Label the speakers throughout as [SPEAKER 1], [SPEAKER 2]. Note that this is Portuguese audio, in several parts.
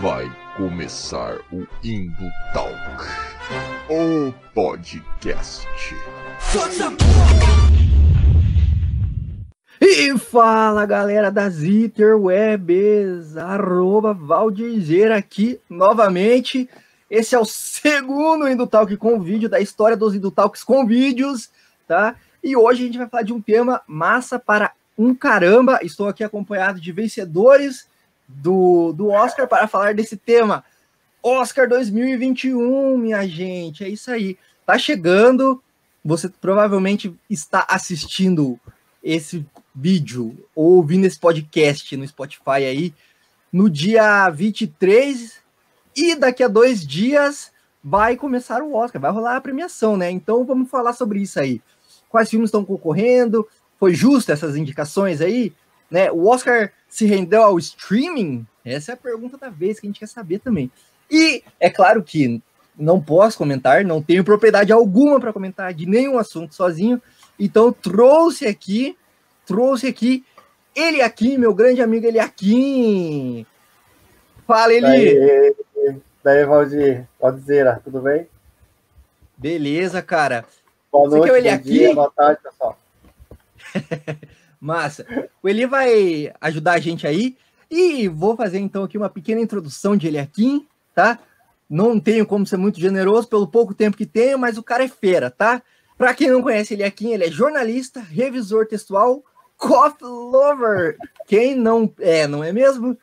[SPEAKER 1] Vai começar o Indo Talk, o podcast.
[SPEAKER 2] E fala galera das Interwebs, arroba Valdirzeira aqui novamente. Esse é o segundo Indutalk com vídeo da história dos Indutalks com vídeos, tá? E hoje a gente vai falar de um tema massa para um caramba. Estou aqui acompanhado de vencedores do, do Oscar para falar desse tema. Oscar 2021, minha gente, é isso aí. Tá chegando, você provavelmente está assistindo esse vídeo ou ouvindo esse podcast no Spotify aí no dia 23 e daqui a dois dias vai começar o Oscar, vai rolar a premiação, né? Então vamos falar sobre isso aí. Quais filmes estão concorrendo? Foi justo essas indicações aí? Né? O Oscar se rendeu ao streaming? Essa é a pergunta da vez que a gente quer saber também. E é claro que não posso comentar, não tenho propriedade alguma para comentar de nenhum assunto sozinho, então trouxe aqui, trouxe aqui ele aqui, meu grande amigo ele aqui. Fala, ele.
[SPEAKER 3] Daí, daí Valdir, Valdizeira, tudo bem?
[SPEAKER 2] Beleza, cara.
[SPEAKER 3] Boa
[SPEAKER 2] Você
[SPEAKER 3] noite,
[SPEAKER 2] quer ele
[SPEAKER 3] bom
[SPEAKER 2] aqui?
[SPEAKER 3] dia, boa tarde, pessoal.
[SPEAKER 2] Massa. O Eli vai ajudar a gente aí. E vou fazer então aqui uma pequena introdução de Eliakim, tá? Não tenho como ser muito generoso pelo pouco tempo que tenho, mas o cara é fera, tá? Para quem não conhece Eliakim, ele é jornalista, revisor textual, coffee lover. Quem não é, não é mesmo?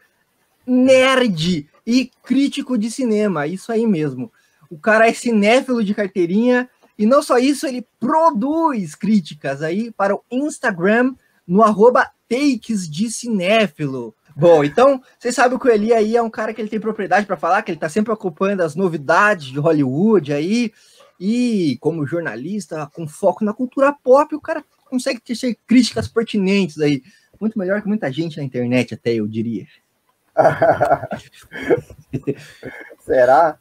[SPEAKER 2] Nerd e crítico de cinema, isso aí mesmo. O cara é cinéfilo de carteirinha e não só isso, ele produz críticas aí para o Instagram no arroba takes de cinéfilo. Bom, então, vocês sabem que o Eli aí é um cara que ele tem propriedade para falar, que ele está sempre acompanhando as novidades de Hollywood aí, e como jornalista, com foco na cultura pop, o cara consegue tecer críticas pertinentes aí. Muito melhor que muita gente na internet, até eu diria.
[SPEAKER 3] Será?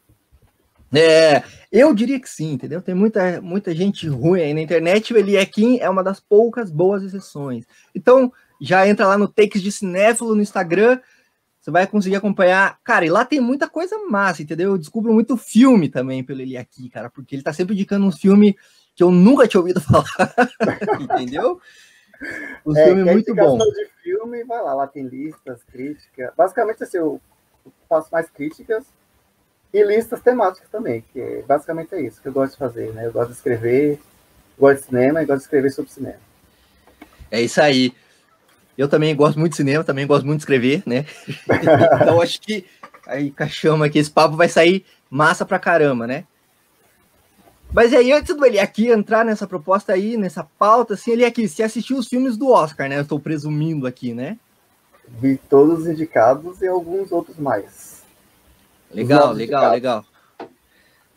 [SPEAKER 2] É, eu diria que sim, entendeu? Tem muita, muita gente ruim aí na internet, o Eliequim é uma das poucas boas exceções. Então, já entra lá no Takes de Cinéfilo no Instagram, você vai conseguir acompanhar. Cara, e lá tem muita coisa massa, entendeu? Eu descubro muito filme também pelo Eliaki, cara, porque ele tá sempre indicando uns filmes que eu nunca tinha ouvido falar, entendeu? Os
[SPEAKER 3] É,
[SPEAKER 2] filmes
[SPEAKER 3] quer
[SPEAKER 2] muito bons.
[SPEAKER 3] de filme, vai lá, lá tem listas, críticas. Basicamente, assim, eu faço mais críticas e listas temáticas também, que é- basicamente é isso que eu gosto de fazer, né? Eu gosto de escrever, gosto de cinema e gosto de escrever sobre cinema.
[SPEAKER 2] É isso aí. Eu também gosto muito de cinema, também gosto muito de escrever, né? então acho que aí cachama aqui, esse papo vai sair massa pra caramba, né? Mas aí, antes do ele aqui entrar nessa proposta aí, nessa pauta, assim, ele aqui, você assistiu os filmes do Oscar, né? Eu tô presumindo aqui, né?
[SPEAKER 3] Vi todos os indicados e alguns outros mais.
[SPEAKER 2] Legal, legal, legal.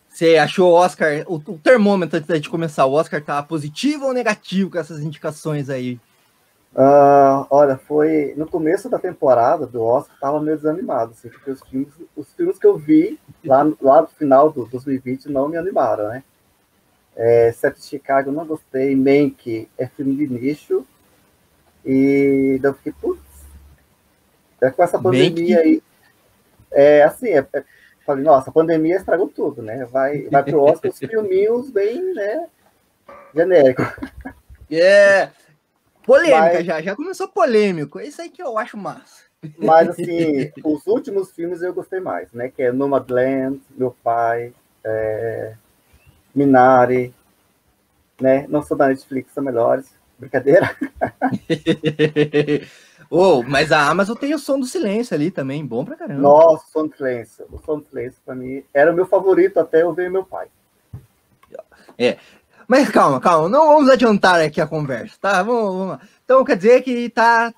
[SPEAKER 2] Você achou o Oscar, o, o termômetro antes da gente começar, o Oscar tá positivo ou negativo com essas indicações aí?
[SPEAKER 3] Ah, olha, foi no começo da temporada do Oscar, tava meio desanimado, assim, porque os filmes, os filmes que eu vi lá, lá no final do 2020 não me animaram, né? É, Sete Chicago não gostei, Mank é filme de nicho, e daí eu fiquei, putz, é com essa pandemia
[SPEAKER 2] Mank?
[SPEAKER 3] aí, é assim, é, é- falei, nossa, a pandemia estragou tudo, né? Vai, vai pro Oscar os filminhos bem, né, genéricos.
[SPEAKER 2] É. Polêmica
[SPEAKER 3] Mas-
[SPEAKER 2] já, já começou polêmico. É isso aí que eu acho massa.
[SPEAKER 3] Mas, assim, os últimos filmes eu gostei mais, né? Que é Nomadland, Meu Pai, é... Minari, né? Não sou da Netflix, são melhores. Brincadeira.
[SPEAKER 2] oh, mas a Amazon tem o som do silêncio ali também, bom pra caramba.
[SPEAKER 3] Nossa, Son Clancy. O Son Clancy, pra mim, era o meu favorito até eu ver Meu Pai.
[SPEAKER 2] Mas calma, calma, não vamos adiantar aqui a conversa, tá? Vamos, vamos lá. Então quer dizer que tá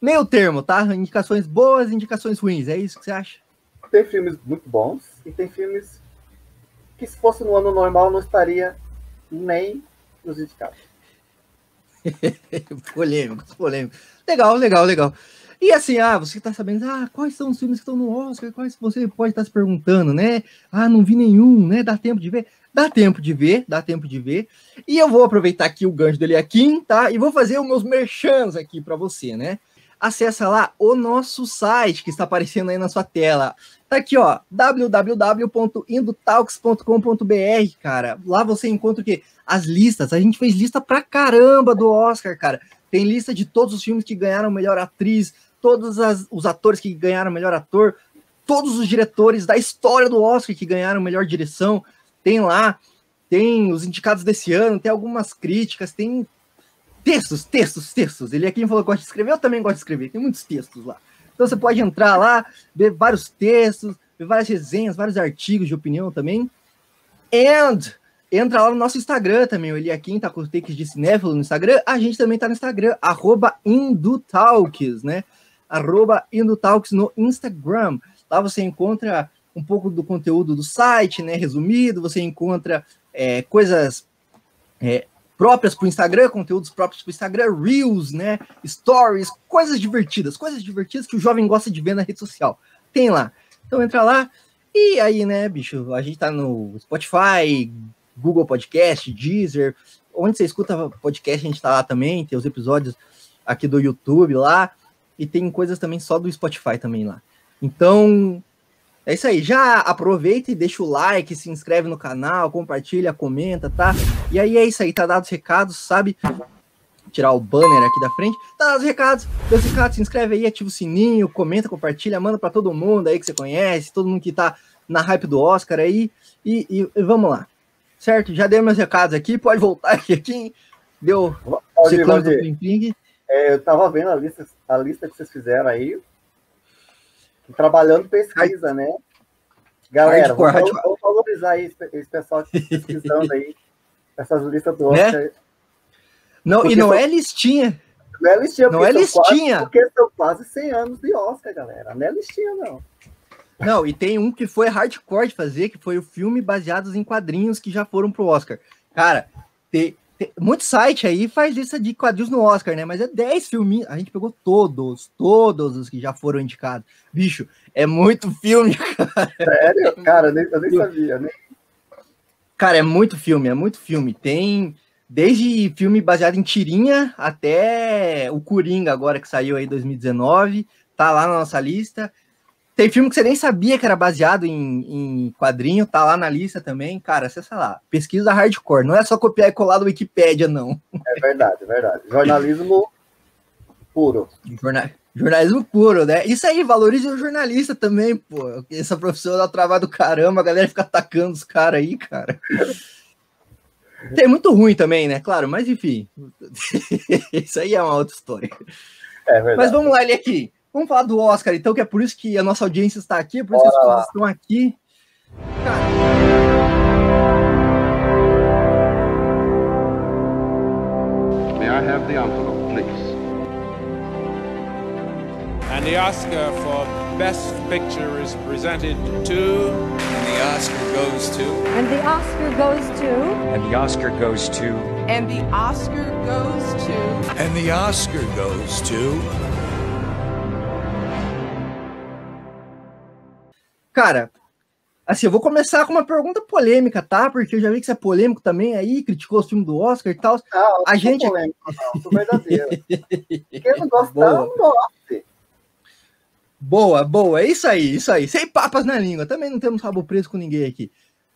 [SPEAKER 2] meio termo, tá? Indicações boas, indicações ruins, é isso que você acha?
[SPEAKER 3] Tem filmes muito bons e tem filmes que, se fosse no ano normal, não estaria nem nos indicados.
[SPEAKER 2] polêmicos, polêmicos. Legal, legal, legal. E assim, ah, você tá sabendo, ah, quais são os filmes que estão no Oscar? Quais você pode estar se perguntando, né? Ah, não vi nenhum, né? Dá tempo de ver? Dá tempo de ver, dá tempo de ver. E eu vou aproveitar aqui o gancho dele aqui, tá? E vou fazer os meus merchans aqui para você, né? Acessa lá o nosso site que está aparecendo aí na sua tela. Tá aqui, ó, www.indotalks.com.br, cara. Lá você encontra o quê? As listas. A gente fez lista pra caramba do Oscar, cara. Tem lista de todos os filmes que ganharam melhor atriz, todos as, os atores que ganharam melhor ator, todos os diretores da história do Oscar que ganharam melhor direção. Tem lá, tem os indicados desse ano, tem algumas críticas, tem textos, textos, textos. Ele aqui falou que gosta de escrever, eu também gosto de escrever, tem muitos textos lá. Então você pode entrar lá, ver vários textos, ver várias resenhas, vários artigos de opinião também. And entra lá no nosso Instagram também, o Eliakim tá com os takes de cinéfilo no Instagram, a gente também tá no Instagram, arroba Indutalks, né? Arroba Indutalks no Instagram. Lá você encontra um pouco do conteúdo do site, né? Resumido, você encontra é, coisas é, próprias para o Instagram, conteúdos próprios para o Instagram, Reels, né? Stories, coisas divertidas, coisas divertidas que o jovem gosta de ver na rede social. Tem lá. Então entra lá. E aí, né, bicho, a gente tá no Spotify, Google Podcast, Deezer, onde você escuta podcast, a gente tá lá também, tem os episódios aqui do YouTube lá, e tem coisas também só do Spotify também lá. Então, é isso aí, já aproveita e deixa o like, se inscreve no canal, compartilha, comenta, tá? E aí é isso aí, tá dado os recados, sabe? Tirar o banner aqui da frente. Tá os recados, os recados, se inscreve aí, ativa o sininho, comenta, compartilha, manda para todo mundo aí que você conhece, todo mundo que tá na hype do Oscar aí. E, e, e vamos lá, certo? Já dei meus recados aqui, pode voltar aqui, aqui deu
[SPEAKER 3] pode, pode. É, eu tava vendo a lista, a lista que vocês fizeram aí, trabalhando pesquisa, né? Galera, hardcore, vamos, hardcore. vamos valorizar aí esse pessoal que está pesquisando aí, essas listas do né? Oscar. Né?
[SPEAKER 2] Não, e não são, é listinha.
[SPEAKER 3] Não é listinha,
[SPEAKER 2] não é listinha.
[SPEAKER 3] Quase, porque são quase 100 anos de Oscar, galera. Não é listinha, não.
[SPEAKER 2] Não, e tem um que foi hardcore de fazer, que foi o filme baseado em quadrinhos que já foram pro Oscar. Cara, tem, muito site aí faz lista de quadrinhos no Oscar, né? Mas é 10 filmes. A gente pegou todos, todos os que já foram indicados. Bicho, é muito filme,
[SPEAKER 3] cara. Sério? Cara, eu nem, eu nem sabia, né?
[SPEAKER 2] Cara, é muito filme, é muito filme. Tem desde filme baseado em tirinha até o Coringa, agora que saiu aí em 2019. Tá lá na nossa lista. Tem filme que você nem sabia que era baseado em, em quadrinho, tá lá na lista também. Cara, você sei lá, pesquisa hardcore. Não é só copiar e colar do Wikipedia, não.
[SPEAKER 3] É verdade, é verdade. Jornalismo puro.
[SPEAKER 2] Jornal, jornalismo puro, né? Isso aí, valorize o jornalista também, pô. Essa profissão dá trabalho do caramba, a galera fica atacando os caras aí, cara. Tem muito ruim também, né? Claro, mas enfim. Isso aí é uma outra história. É verdade. Mas vamos lá, ele aqui. Vamos falar do Oscar, então, que é por isso que a nossa audiência está aqui, por isso que as pessoas estão aqui. Cara. May I have the envelope, please? And the Oscar for Best Picture is presented to. And the Oscar goes to. And the Oscar goes to. And the Oscar goes to. And the Oscar goes to. And the Oscar goes to. Cara, assim, eu vou começar com uma pergunta polêmica, tá? Porque eu já vi que você é polêmico também aí, criticou o filme do Oscar e tal.
[SPEAKER 3] A gente. Polêmico, não, sou verdadeiro. Quem não gosta, não gosta.
[SPEAKER 2] Boa, boa, é isso aí, isso aí. Sem papas na língua, também não temos rabo preso com ninguém aqui.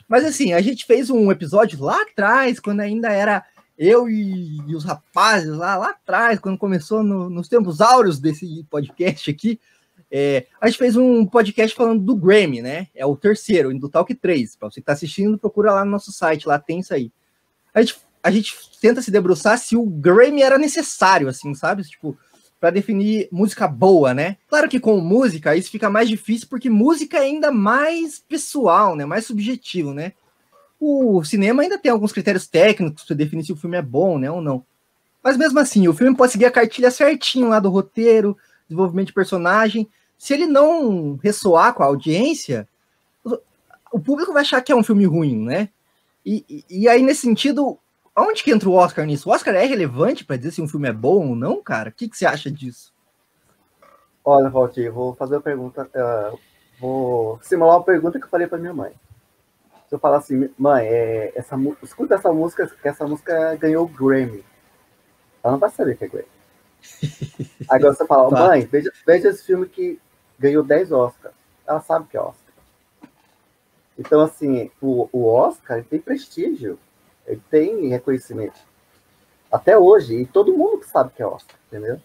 [SPEAKER 2] Mas assim, a gente fez um episódio lá atrás, quando ainda era eu e, e os rapazes lá, lá atrás, quando começou no, nos tempos áureos desse podcast aqui, é, a gente fez um podcast falando do Grammy, né? É o terceiro, do Talk 3. Para você que está assistindo, procura lá no nosso site, lá tem isso aí. A gente, a gente tenta se debruçar se o Grammy era necessário, assim, sabe? Tipo, para definir música boa, né? Claro que com música isso fica mais difícil, porque música é ainda mais pessoal, né? Mais subjetivo, né? O cinema ainda tem alguns critérios técnicos para definir se o filme é bom, né, ou não. Mas mesmo assim, o filme pode seguir a cartilha certinho lá do roteiro, desenvolvimento de personagem, se ele não ressoar com a audiência, o público vai achar que é um filme ruim, né? E, e, e aí, nesse sentido, onde que entra o Oscar nisso? O Oscar é relevante para dizer se um filme é bom ou não, cara? O que, que você acha disso?
[SPEAKER 3] Olha, Valtir, vou fazer uma pergunta. Uh, vou simular uma pergunta que eu falei para minha mãe. Se eu falar assim, mãe, é, essa, escuta essa música, que essa música ganhou o Grammy. Ela não vai saber que é Grammy. Agora você fala, mãe, veja, veja esse filme que ganhou 10 Oscars. Ela sabe que é Oscar. Então, assim, o, o Oscar tem prestígio, ele tem reconhecimento. Até hoje, e todo mundo que sabe que é Oscar, entendeu?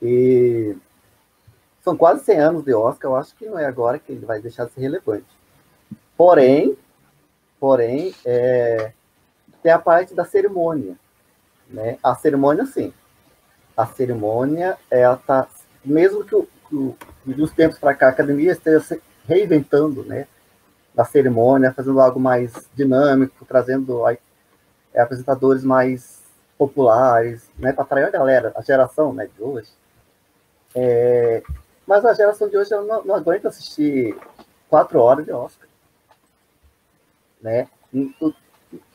[SPEAKER 3] E são quase 100 anos de Oscar, eu acho que não é agora que ele vai deixar de ser relevante. Porém, porém, é, tem a parte da cerimônia, né? A cerimônia, sim. A cerimônia, ela tá, mesmo que, o, que dos tempos para cá a academia esteja se reinventando, né? Da cerimônia, fazendo algo mais dinâmico, trazendo é, apresentadores mais populares, né? Para atrair a galera, a geração, né? De hoje. É, mas a geração de hoje não, não aguenta assistir quatro horas de Oscar. Né?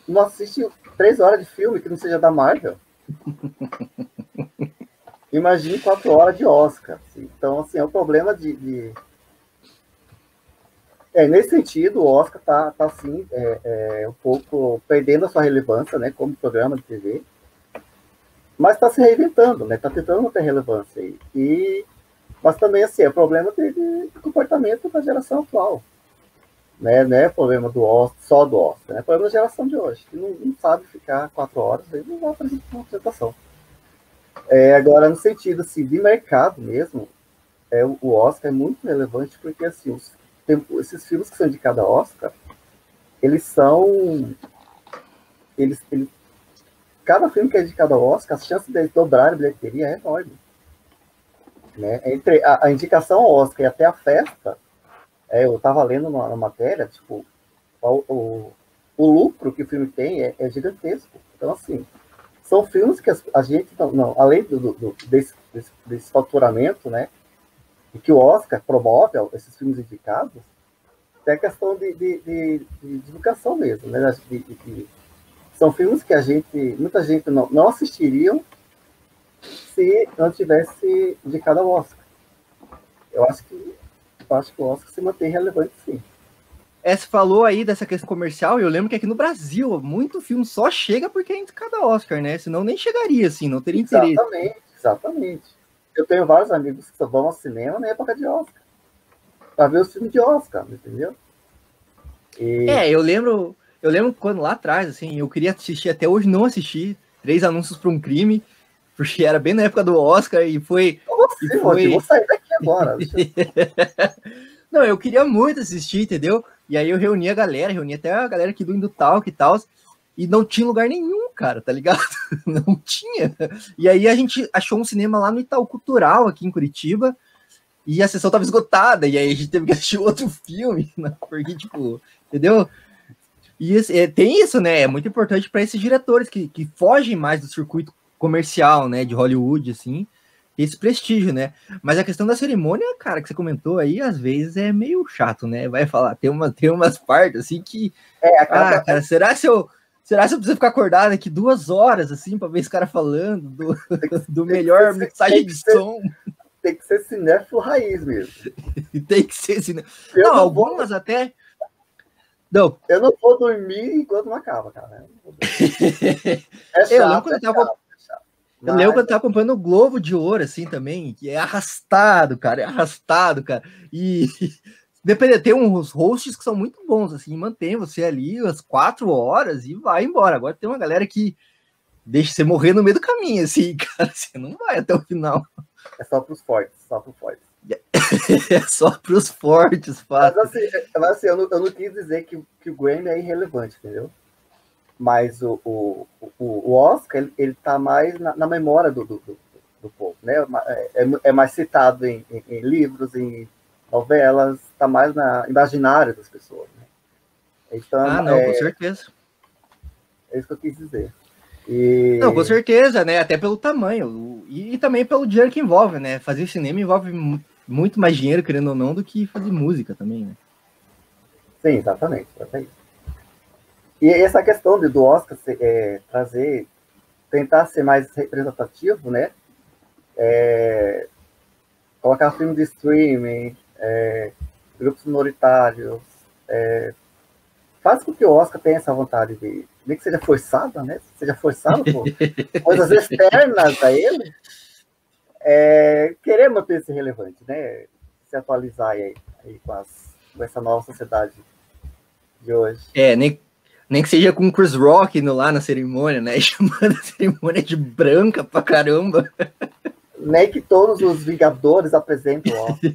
[SPEAKER 3] Não assiste três horas de filme que não seja da Marvel. Imagine quatro horas de Oscar. Então, assim, é um problema de. de... É, nesse sentido, o Oscar está tá, assim, é, é, um pouco perdendo a sua relevância, né, como programa de TV, mas está se reinventando, né, está tentando manter relevância aí. E mas também, assim, é problema de, de comportamento da geração atual. Né? Não é problema do Oscar, só do Oscar, né? é problema da geração de hoje, que não, não sabe ficar quatro horas e não vai fazer uma apresentação. É, agora, no sentido assim, de mercado mesmo, é, o Oscar é muito relevante porque assim, os, tem, esses filmes que são indicados a Oscar, eles são. Eles, eles, cada filme que é indicado a Oscar, a chance de dobrar a bilheteria é enorme. Né? Entre a, a indicação ao Oscar e até a festa, é, eu estava lendo na, matéria, tipo, o, o, o, lucro que o filme tem é, é, gigantesco. Então, assim, são filmes que a, gente, não, não além do, do desse, desse, desse, faturamento, né, e que o Oscar promove esses filmes indicados, a questão de, de, de, de divulgação mesmo, né, de, são filmes que a gente, muita gente não, não assistiriam se não tivesse indicado ao Oscar. Eu acho que eu acho que o Oscar se mantém relevante sim.
[SPEAKER 2] É, você falou aí dessa questão comercial, e eu lembro que aqui no Brasil, muito filme só chega porque é indicado ao Oscar, né? Senão nem chegaria, assim, não teria
[SPEAKER 3] interesse. Exatamente, exatamente. Eu tenho vários amigos que só vão ao cinema na época de Oscar. Pra ver os filmes de Oscar, entendeu?
[SPEAKER 2] E... É, eu lembro, eu lembro quando lá atrás, assim, eu queria assistir, até hoje não assisti, Três Anúncios para um Crime, porque era bem na época do Oscar e foi.
[SPEAKER 3] Você, e foi... vou sair daqui agora.
[SPEAKER 2] Não, eu queria muito assistir, entendeu? E aí eu reuni a galera, reuni até a galera aqui do Indutalk e tal, e não tinha lugar nenhum, cara, tá ligado? Não tinha. E aí a gente achou um cinema lá no Itaú Cultural, aqui em Curitiba, e a sessão tava esgotada, e aí a gente teve que assistir outro filme, né? porque, tipo, entendeu? E é, tem isso, né? É muito importante para esses diretores que, que fogem mais do circuito comercial, né, de Hollywood, assim, esse prestígio, né? Mas a questão da cerimônia, cara, que você comentou aí, às vezes é meio chato, né? Vai falar, tem, uma, tem umas partes assim que. É, ah, cara, será se eu. Será se eu preciso ficar acordado aqui duas horas, assim, para ver esse cara falando do, do melhor ser, mixagem de ser, som?
[SPEAKER 3] Tem que ser cinéfilo raiz mesmo.
[SPEAKER 2] tem que ser cinéfilo. Não, não, algumas vou... até.
[SPEAKER 3] Não. Eu não vou dormir enquanto não acaba, cara.
[SPEAKER 2] é chato, eu lembro quando eu tava. Eu lembro quando eu tava acompanhando o Globo de Ouro, assim, também, que é arrastado, cara, é arrastado, cara. E depende, tem uns hosts que são muito bons, assim, mantém você ali as quatro horas e vai embora. Agora tem uma galera que deixa você morrer no meio do caminho, assim, cara, você não vai até o final.
[SPEAKER 3] É só pros fortes, só pros fortes.
[SPEAKER 2] é só pros fortes,
[SPEAKER 3] fato. Mas assim, é, mas, assim eu, não, eu, não, quis dizer que, que o Grammy é irrelevante, entendeu? Mas o, o, o Oscar ele, ele tá mais na, na memória do, do, do, do, povo, né? É, é, é mais citado em, em, em, livros, em novelas, está mais na imaginária das pessoas. Né?
[SPEAKER 2] Então, ah, não, é, com certeza.
[SPEAKER 3] É isso que eu quis dizer. E...
[SPEAKER 2] Não, com certeza, né? Até pelo tamanho e, e, também pelo dinheiro que envolve, né? Fazer cinema envolve muito mais dinheiro, querendo ou não, do que fazer música também, né?
[SPEAKER 3] Sim, exatamente. exatamente. E essa questão do Oscar é, trazer, tentar ser mais representativo, né? É, colocar filme de streaming, é, grupos minoritários, é, faz com que o Oscar tenha essa vontade de, nem que seja forçada, né? Seja forçado por coisas externas a ele, é, querer manter-se relevante, né? Se atualizar aí, aí com, as, com, essa nova sociedade de hoje.
[SPEAKER 2] É, nem, nem que seja com o Chris Rock indo lá na cerimônia, né? Chamando a cerimônia de branca pra caramba.
[SPEAKER 3] Nem que todos os Vingadores apresentam, ó.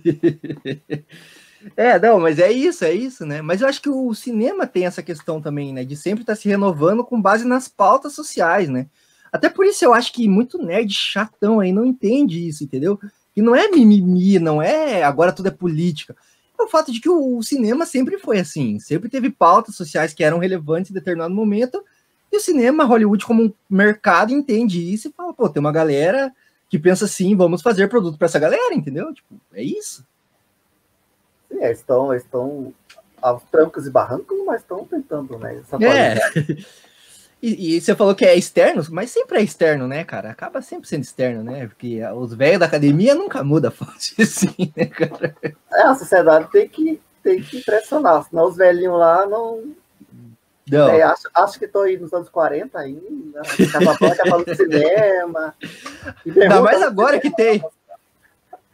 [SPEAKER 2] É, não, mas é isso, é isso, né? Mas eu acho que o cinema tem essa questão também, né? De sempre estar tá se renovando com base nas pautas sociais, né? Até por isso eu acho que muito nerd chatão aí não entende isso, entendeu? Que não é mimimi, não é agora tudo é política. É o fato de que o cinema sempre foi assim, sempre teve pautas sociais que eram relevantes em determinado momento, e o cinema, Hollywood, como um mercado, entende isso e fala, pô, tem uma galera que pensa assim, vamos fazer produto para essa galera, entendeu? Tipo, é isso.
[SPEAKER 3] Sim, eles estão, estão aos trancos e barrancos, mas estão tentando, né?
[SPEAKER 2] é. E, e, você falou que é externo, mas sempre é externo, né, cara? Acaba sempre sendo externo, né? Porque os velhos da academia nunca muda fácil assim, né, cara?
[SPEAKER 3] É, a sociedade tem que, tem que impressionar, senão os velhinhos lá não. Não. É, acho, acho que estou aí nos anos 40 ainda, acaba falando cinema.
[SPEAKER 2] Ainda mais agora que tem.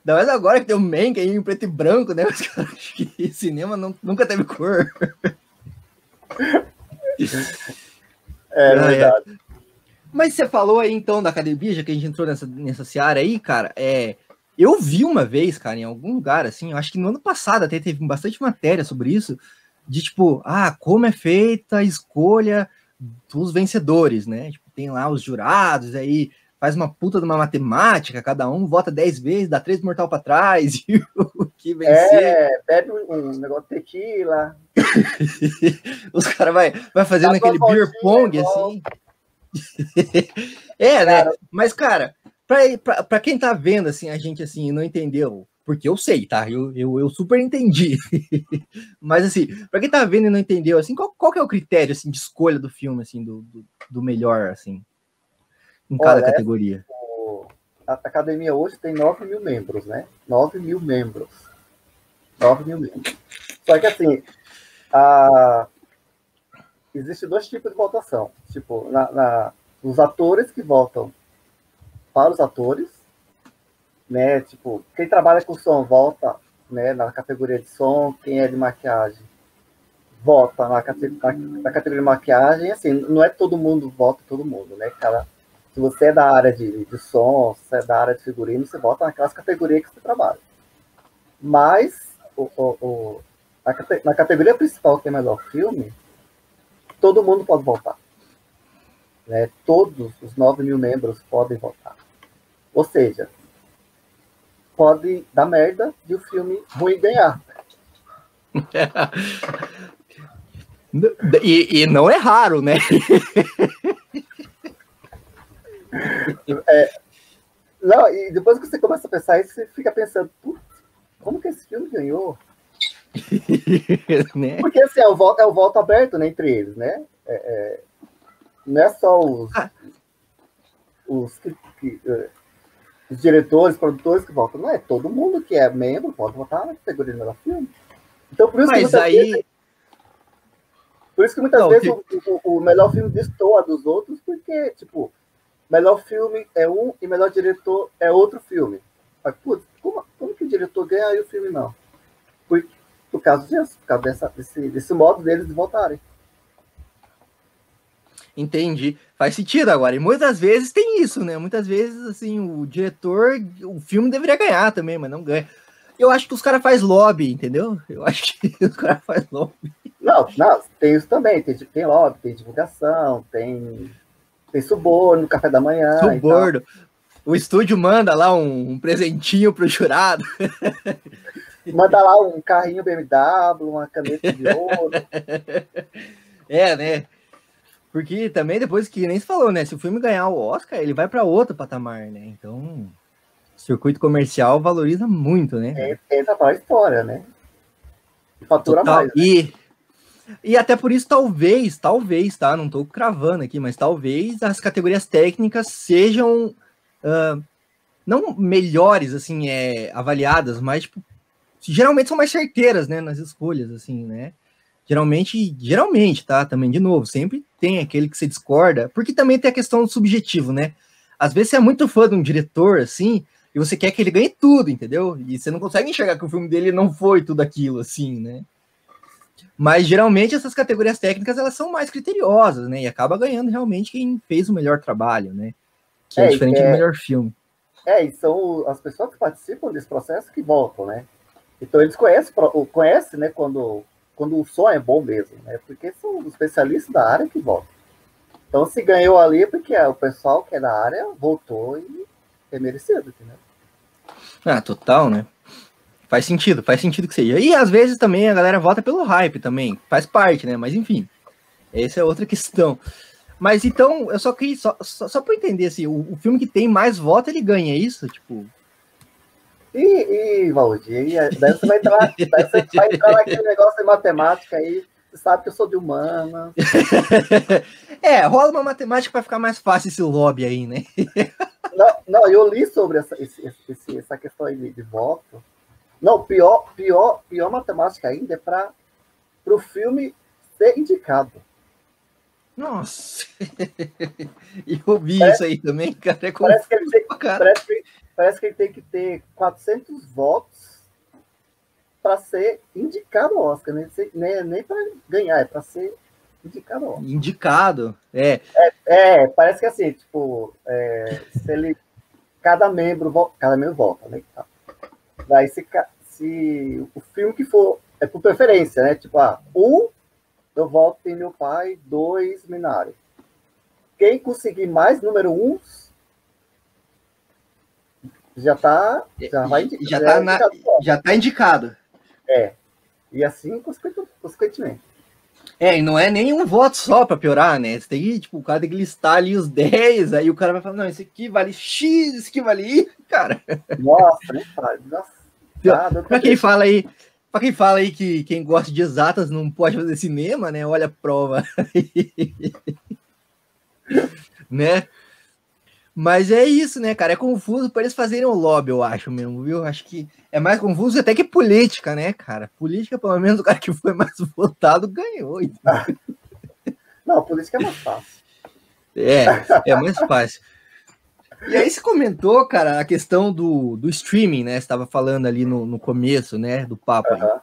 [SPEAKER 2] Ainda mais agora que tem o Mank aí em preto e branco, né? Mas, cara, acho que cinema não, nunca teve cor.
[SPEAKER 3] É, é verdade. É.
[SPEAKER 2] Mas você falou aí então da academia, já que a gente entrou nessa, nessa seara aí, cara, é. Eu vi uma vez, cara, em algum lugar, assim, eu acho que no ano passado até teve bastante matéria sobre isso, de tipo, ah, como é feita a escolha dos vencedores, né? Tipo, tem lá os jurados, aí faz uma puta de uma matemática, cada um vota 10 vezes, dá três mortal para trás, e o que vencer.
[SPEAKER 3] É, bebe um negócio de tequila.
[SPEAKER 2] Os caras vai, vai fazendo Dá aquele beer pong, assim. é, né? Cara. Mas, cara, pra quem tá vendo, assim, a gente, assim, não entendeu, porque eu sei, tá? Eu, eu, eu super entendi. Mas, assim, pra quem tá vendo e não entendeu, assim, qual, qual que é o critério, assim, de escolha do filme, assim, do, do, do melhor, assim? Em cada Olha, categoria?
[SPEAKER 3] a academia hoje tem 9 mil membros, né? 9 mil membros. 9 mil membros. Só que assim, a... existe dois tipos de votação. Tipo, na, na, os atores que votam para os atores, né? Tipo, quem trabalha com som vota né, na categoria de som, quem é de maquiagem vota na, na, na categoria de maquiagem, assim, não é todo mundo vota todo mundo, né? Cada, se você é da área de, de som, se você é da área de figurino, você bota naquelas categorias que você trabalha. Mas, o, o, o, na categoria principal, que é melhor filme, todo mundo pode votar. Né? Todos os 9 mil membros podem votar. Ou seja, pode dar merda de o um filme ruim ganhar.
[SPEAKER 2] e, e não é raro, né?
[SPEAKER 3] É, não, e depois que você começa a pensar isso, você fica pensando, como que esse filme ganhou? né? Porque assim, é o, voto, é o voto aberto né, entre eles, né? É, é, não é só os, ah. os, que, que, é, os diretores, produtores que votam, não é todo mundo que é membro pode votar na categoria do melhor filme. Então, por isso
[SPEAKER 2] Mas que aí...
[SPEAKER 3] Vezes, por isso que muitas não, vezes que... o, o, o melhor filme destoa dos outros, porque, tipo, melhor filme é um e melhor diretor é outro filme. Mas, putz, como, como que o diretor ganha e o filme não? Por, por causa disso, por causa dessa, desse, desse modo deles de voltarem.
[SPEAKER 2] Entendi. Faz sentido agora. E muitas vezes tem isso, né? Muitas vezes, assim, o diretor, o filme deveria ganhar também, mas não ganha. Eu acho que os caras fazem lobby, entendeu? Eu acho que os caras fazem lobby.
[SPEAKER 3] Não, não, tem isso também. Tem, tem lobby, tem divulgação, tem tem suborno, café da manhã.
[SPEAKER 2] Suborno. O estúdio manda lá um, um presentinho pro jurado.
[SPEAKER 3] Manda lá um carrinho BMW, uma caneta de ouro.
[SPEAKER 2] É, né? Porque também depois que nem se falou, né? Se o filme ganhar o Oscar, ele vai para outro patamar, né? Então, o circuito comercial valoriza muito, né?
[SPEAKER 3] É, para a história, né? Fatura Total. mais. Né?
[SPEAKER 2] E e até por isso, talvez, talvez, tá? Não estou cravando aqui, mas talvez as categorias técnicas sejam uh, não melhores, assim, é, avaliadas, mas tipo, geralmente são mais certeiras, né, nas escolhas, assim, né? Geralmente, geralmente, tá? Também, de novo, sempre tem aquele que você discorda, porque também tem a questão do subjetivo, né? Às vezes você é muito fã de um diretor, assim, e você quer que ele ganhe tudo, entendeu? E você não consegue enxergar que o filme dele não foi tudo aquilo, assim, né? Mas geralmente essas categorias técnicas elas são mais criteriosas, né? E acaba ganhando realmente quem fez o melhor trabalho, né? Que é, é diferente é, do melhor filme.
[SPEAKER 3] É, e são as pessoas que participam desse processo que voltam, né? Então eles conhecem, conhecem né, quando, quando o som é bom mesmo, né? Porque são os especialistas da área que voltam. Então se ganhou ali é porque o pessoal que é da área voltou e é merecido, entendeu?
[SPEAKER 2] Ah, total, né? Faz sentido, faz sentido que seja. E às vezes também a galera vota pelo hype também, faz parte, né? Mas enfim, essa é outra questão. Mas então, eu só queria, só, só, só para entender, assim, o, o, filme que tem mais voto, ele ganha, é isso? Tipo.
[SPEAKER 3] Ih, Valdir, daí você vai entrar, você vai entrar naquele negócio de matemática aí, você sabe que eu sou de humana.
[SPEAKER 2] é, rola uma matemática para ficar mais fácil esse lobby aí, né?
[SPEAKER 3] não, não, eu li sobre essa, esse, esse, essa questão aí de voto. Não, pior, pior, pior matemática ainda é para o filme ser indicado.
[SPEAKER 2] Nossa! e eu vi parece, isso aí também, cara. É
[SPEAKER 3] parece, que ele tem, parece, que, parece que ele tem que ter 400 votos para ser indicado ao Oscar, nem, nem, nem para ganhar, é para ser indicado ao Oscar.
[SPEAKER 2] Indicado, é.
[SPEAKER 3] É, é parece que assim, tipo, é, se ele. Cada membro, cada membro vota, né? Daí se, se o filme que for. É por preferência, né? Tipo, ah, um eu voto em meu pai, dois Minari. Quem conseguir mais número um já tá já vai
[SPEAKER 2] já, já tá, é na, já tá indicado.
[SPEAKER 3] É. E assim consequentemente.
[SPEAKER 2] É, e não é nem um voto só para piorar, né? Você tem que, tipo, o cara tem que listar ali os 10, aí o cara vai falar, não, esse aqui vale X, esse aqui vale Y, cara.
[SPEAKER 3] Nossa, nem faz. Nossa.
[SPEAKER 2] Pra quem fala aí, para quem fala aí que quem gosta de exatas não pode fazer cinema, né? Olha a prova. né? Mas é isso, né, cara? É confuso para eles fazerem o lobby, eu acho mesmo, viu? Acho que é mais confuso até que política, né, cara? Política, pelo menos, o cara que foi mais votado ganhou.
[SPEAKER 3] Não, política é mais fácil.
[SPEAKER 2] É, é mais fácil. E aí você comentou, cara, a questão do, do streaming, né? Você estava falando ali no, no começo, né, do papo. Uhum.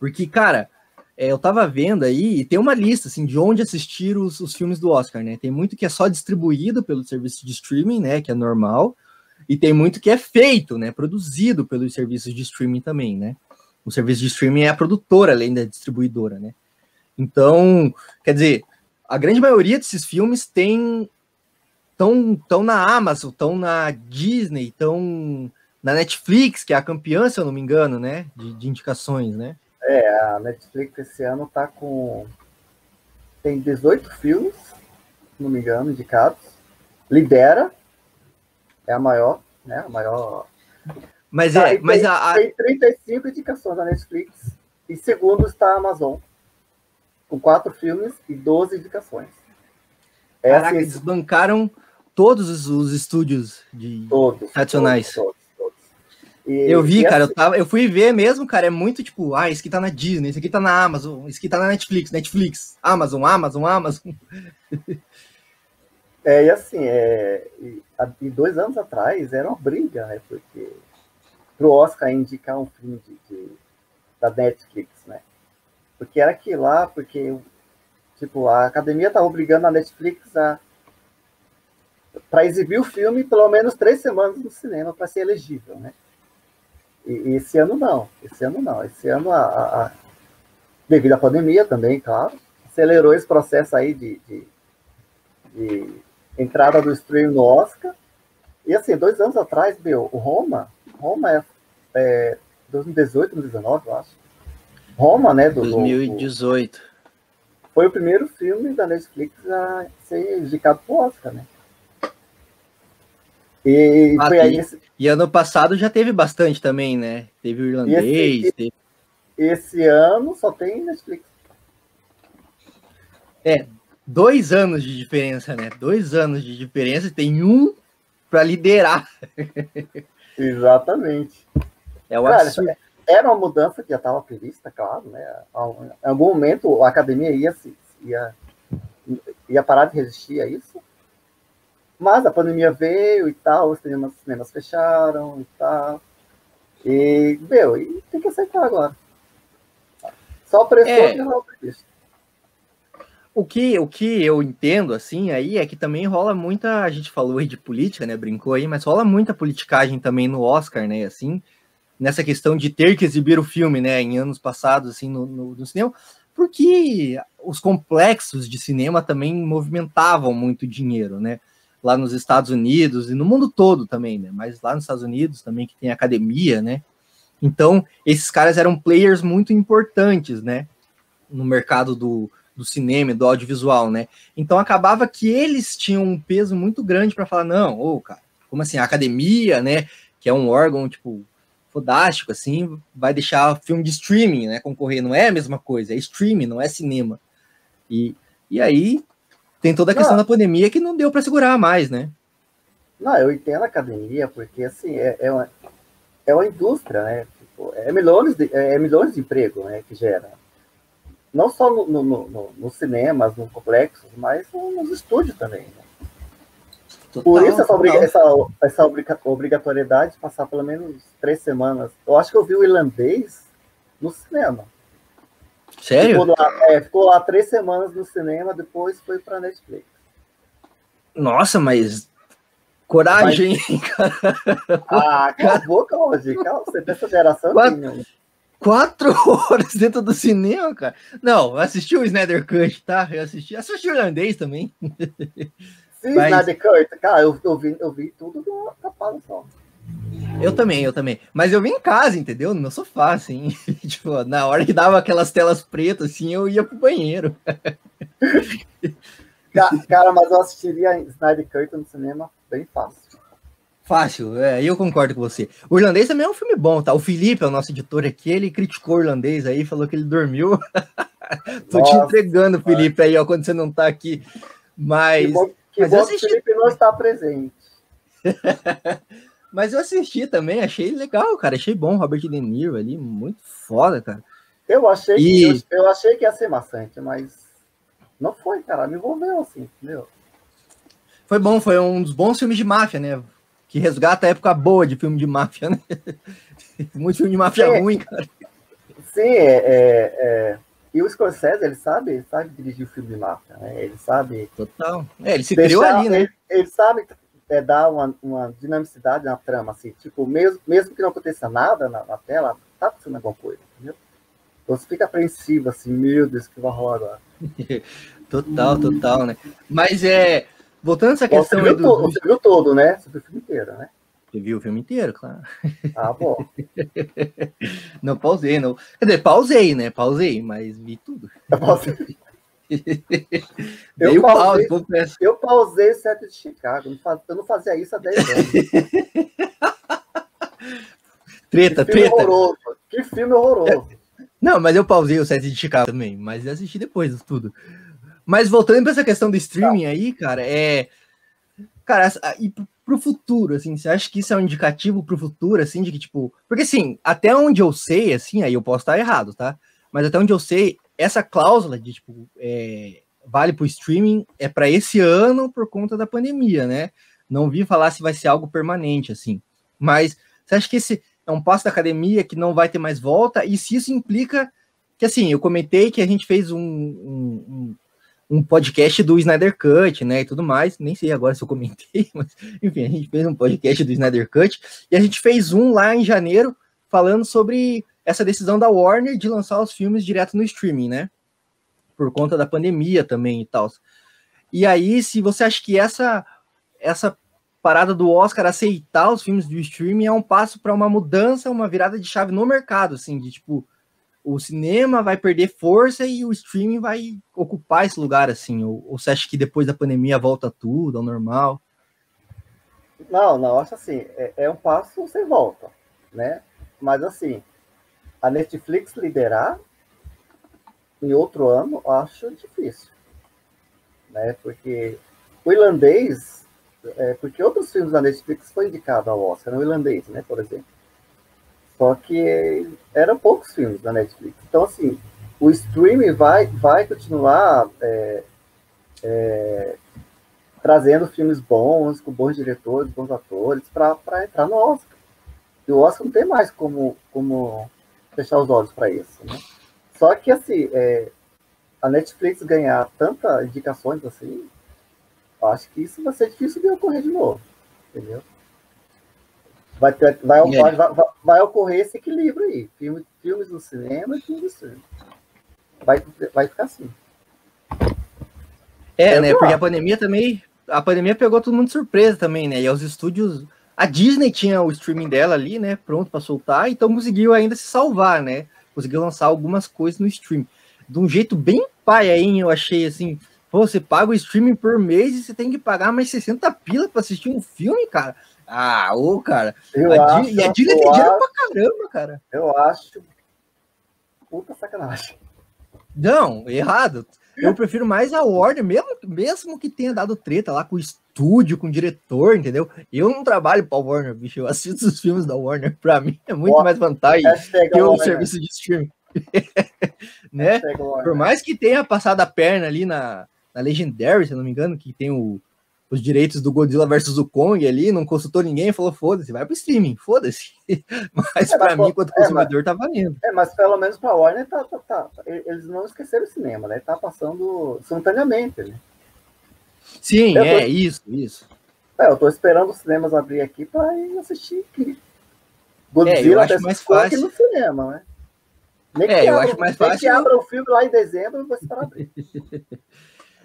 [SPEAKER 2] Porque, cara, é, eu tava vendo aí, e tem uma lista, assim, de onde assistir os, os filmes do Oscar, né? Tem muito que é só distribuído pelo serviço de streaming, né, que é normal, e tem muito que é feito, né, produzido pelos serviços de streaming também, né? O serviço de streaming é a produtora, além da distribuidora, né? Então, quer dizer, a grande maioria desses filmes tem estão tão na Amazon, estão na Disney, estão na Netflix, que é a campeã, se eu não me engano, né? De, de, indicações, né?
[SPEAKER 3] É, a Netflix esse ano tá com. Tem 18 filmes, se não me engano, indicados. Lidera, é a maior, né? A maior.
[SPEAKER 2] Mas tá, é, mas tem, a.
[SPEAKER 3] Tem 35 indicações na Netflix. E segundo está a Amazon, com quatro filmes e 12 indicações.
[SPEAKER 2] É Caraca, eles bancaram todos os, os estúdios de
[SPEAKER 3] todos,
[SPEAKER 2] tradicionais.
[SPEAKER 3] Todos, todos,
[SPEAKER 2] e, eu vi, cara, assim, eu, tava, eu fui ver mesmo, cara, é muito tipo, ah, esse aqui tá na Disney, esse aqui tá na Amazon, esse aqui tá na Netflix, Netflix, Amazon, Amazon, Amazon.
[SPEAKER 3] É, e assim, é, e, dois anos atrás era uma briga, né, porque pro Oscar indicar um filme de, de, da Netflix, né, porque era aquilo lá, porque, tipo, a academia tá obrigando a Netflix a para exibir o filme pelo menos três semanas no cinema para ser elegível, né? E, e, esse ano não, esse ano não, esse ano a, a, a, devido à pandemia também, claro, acelerou esse processo aí de, de, de entrada do stream no Oscar. E assim, dois anos atrás, meu, o Roma, Roma é, é 2018, 2019, eu acho. Roma, né?
[SPEAKER 2] Do, 2018. Do,
[SPEAKER 3] foi o primeiro filme da Netflix a ser indicado para o Oscar, né?
[SPEAKER 2] E, ah, foi aí esse... e ano passado já teve bastante também, né? Teve o irlandês. Esse, teve...
[SPEAKER 3] esse ano só tem Netflix.
[SPEAKER 2] É, dois anos de diferença, né? Dois anos de diferença, tem um para liderar.
[SPEAKER 3] Exatamente.
[SPEAKER 2] É o Cara.
[SPEAKER 3] Era uma mudança que já estava prevista, claro, né? Em algum momento a academia ia, ia, ia parar de resistir a isso. Mas a pandemia veio e tal, os cinemas, os cinemas fecharam e tal. E, meu, e tem que aceitar agora. Só pressão é. que não
[SPEAKER 2] o que, o que eu entendo, assim, aí é que também rola muita. A gente falou aí de política, né? Brincou aí, mas rola muita politicagem também no Oscar, né? Assim, nessa questão de ter que exibir o filme, né? Em anos passados, assim, no, no, no cinema, porque os complexos de cinema também movimentavam muito dinheiro, né? Lá nos Estados Unidos e no mundo todo também, né? Mas lá nos Estados Unidos também, que tem academia, né? Então, esses caras eram players muito importantes, né? No mercado do, do cinema, do audiovisual, né? Então acabava que eles tinham um peso muito grande para falar, não, ô, cara, como assim, a academia, né, que é um órgão, tipo, fodástico, assim, vai deixar filme de streaming, né, concorrer, não é a mesma coisa, é streaming, não é cinema. E, e aí tem toda a questão não. da pandemia que não deu para segurar mais, né?
[SPEAKER 3] Não, eu entendo a academia, porque, assim, é, é, uma, é uma indústria, né, tipo, é milhões de, é milhões de emprego, né, que gera não só no, no, no, nos cinemas, nos complexos, mas nos estúdios também. Né? Total, Por isso essa, obriga essa, essa obrigatoriedade de passar pelo menos três semanas. Eu acho que eu vi o irlandês no cinema.
[SPEAKER 2] Sério?
[SPEAKER 3] Ficou lá, é, ficou lá três semanas no cinema, depois foi para Netflix.
[SPEAKER 2] Nossa, mas coragem, mas...
[SPEAKER 3] cara. Ah, cala a boca, Roger. Você tem essa geração
[SPEAKER 2] Quatro... Aqui, quatro horas dentro do cinema, cara. Não, assisti o Snyder Cut, tá? Eu assisti, assisti o irlandês também.
[SPEAKER 3] Sim, Mas... Snyder Cut, cara, eu, eu, vi, eu vi tudo do tapado só.
[SPEAKER 2] Eu também, eu também. Mas eu vi em casa, entendeu? No meu sofá, assim. tipo, na hora que dava aquelas telas pretas, assim, eu ia pro banheiro.
[SPEAKER 3] cara, mas eu assistiria Snyder Cut no cinema bem fácil.
[SPEAKER 2] Fácil, é, eu concordo com você. O Irlandês também é um filme bom, tá? O Felipe, é o nosso editor aqui, ele criticou o Irlandês aí, falou que ele dormiu. Tô Nossa, te entregando, Felipe, aí, ó, quando você não tá aqui. Mas. Que
[SPEAKER 3] bom, que bom assisti... o Felipe não está presente.
[SPEAKER 2] Mas eu assisti também, achei legal, cara. Achei bom o Robert De Niro ali, muito foda, cara.
[SPEAKER 3] Eu achei, e... que, eu, eu achei que ia ser maçante, mas não foi, cara. Me envolveu assim, entendeu?
[SPEAKER 2] Foi bom, foi um dos bons filmes de máfia, né? que resgata a época boa de filme de máfia, né? Muito filme de máfia sim, ruim, cara.
[SPEAKER 3] Sim, é, é, é, e o Scorsese, ele sabe, ele sabe dirigir o filme de máfia, né? Ele sabe.
[SPEAKER 2] Total. É, ele se deixar, criou ali, né?
[SPEAKER 3] Ele, ele sabe é, dar uma, uma dinamicidade na trama, assim, tipo, mesmo, mesmo que não aconteça nada na, na tela, tá acontecendo alguma coisa, entendeu? Então você fica apreensivo, assim, meu Deus, que vai rolar agora.
[SPEAKER 2] total, total, né? Mas é Voltando essa questão.
[SPEAKER 3] Você viu, do... você viu todo, né? Você viu o filme inteiro, né?
[SPEAKER 2] Você viu o filme inteiro, claro.
[SPEAKER 3] Ah, bom.
[SPEAKER 2] não pausei, não. Quer dizer, pausei, né? Pausei, mas vi tudo.
[SPEAKER 3] Eu pausei. eu, pausei, pause, eu pausei o set de Chicago. Eu não fazia isso há 10 anos.
[SPEAKER 2] treta, que treta.
[SPEAKER 3] Horroroso. Que filme horroroso.
[SPEAKER 2] Não, mas eu pausei o set de Chicago também, mas assisti depois de tudo. Mas voltando para essa questão do streaming tá. aí, cara, é. Cara, e pro futuro, assim, você acha que isso é um indicativo pro futuro, assim, de que, tipo. Porque, assim, até onde eu sei, assim, aí eu posso estar errado, tá? Mas até onde eu sei, essa cláusula de, tipo, é, vale pro streaming é para esse ano por conta da pandemia, né? Não vi falar se vai ser algo permanente, assim. Mas você acha que esse é um passo da academia que não vai ter mais volta? E se isso implica que, assim, eu comentei que a gente fez um, um, um podcast do Snyder Cut, né, e tudo mais. Nem sei agora se eu comentei, mas enfim, a gente fez um podcast do Snyder Cut e a gente fez um lá em janeiro falando sobre essa decisão da Warner de lançar os filmes direto no streaming, né? Por conta da pandemia também e tal. E aí, se você acha que essa essa parada do Oscar aceitar os filmes do streaming é um passo para uma mudança, uma virada de chave no mercado, assim, de tipo, o cinema vai perder força e o streaming vai ocupar esse lugar, assim? Ou, ou você acha que depois da pandemia volta tudo ao normal?
[SPEAKER 3] Não, não, acho assim, é, é um passo sem volta, né? Mas assim, a Netflix liderar em outro ano, acho difícil, né? Porque o irlandês, é, porque outros filmes da Netflix foi indicado ao Oscar, o irlandês, né, por exemplo. Só que eram poucos filmes da Netflix. Então, assim, o streaming vai, vai continuar é, é, trazendo filmes bons, com bons diretores, bons atores, para entrar no Oscar. E o Oscar não tem mais como, como fechar os olhos para isso, né? Só que, assim, é, a Netflix ganhar tantas indicações assim, acho que isso vai ser difícil de ocorrer de novo, entendeu? Vai, ter, vai, vai, vai, vai, ocorrer esse equilíbrio aí. Filme, filmes no cinema e filmes no cinema. Vai, vai ficar assim.
[SPEAKER 2] É, é né? Porque a pandemia também. A pandemia pegou todo mundo de surpresa também, né? E os estúdios. A Disney tinha o streaming dela ali, né? Pronto para soltar, então conseguiu ainda se salvar, né? Conseguiu lançar algumas coisas no stream. De um jeito bem pai aí, eu achei assim. Pô, você paga o streaming por mês e você tem que pagar mais 60 pila para assistir um filme, cara. Ah, ô, cara.
[SPEAKER 3] Eu
[SPEAKER 2] a
[SPEAKER 3] acho,
[SPEAKER 2] e a Disney tem dinheiro pra caramba, cara.
[SPEAKER 3] Eu acho. Puta sacanagem.
[SPEAKER 2] Não, errado. Eu prefiro mais a Warner, mesmo, mesmo que tenha dado treta lá com o estúdio, com o diretor, entendeu? Eu não trabalho pra Warner, bicho. Eu assisto os filmes da Warner. Pra mim é muito mais vantagem que o serviço de streaming. né? Por mais que tenha passado a perna ali na, na Legendary, se eu não me engano, que tem o, os direitos do Godzilla versus o Kong ali, não consultou ninguém, falou, foda-se, vai pro streaming, foda-se. Mas é, para mim, quanto é, consumidor,
[SPEAKER 3] mas,
[SPEAKER 2] tá valendo.
[SPEAKER 3] É, mas pelo menos pra Warner, tá, tá, tá, eles não esqueceram o cinema, né? Tá passando simultaneamente, né?
[SPEAKER 2] Sim, eu é, tô, isso, isso.
[SPEAKER 3] É, eu tô esperando os cinemas abrir aqui para ir assistir aqui.
[SPEAKER 2] Godzilla é, eu acho mais fácil.
[SPEAKER 3] no cinema, né?
[SPEAKER 2] Nem é, eu abra, acho mais fácil. que
[SPEAKER 3] abra o filme lá em dezembro, eu vou esperar abrir.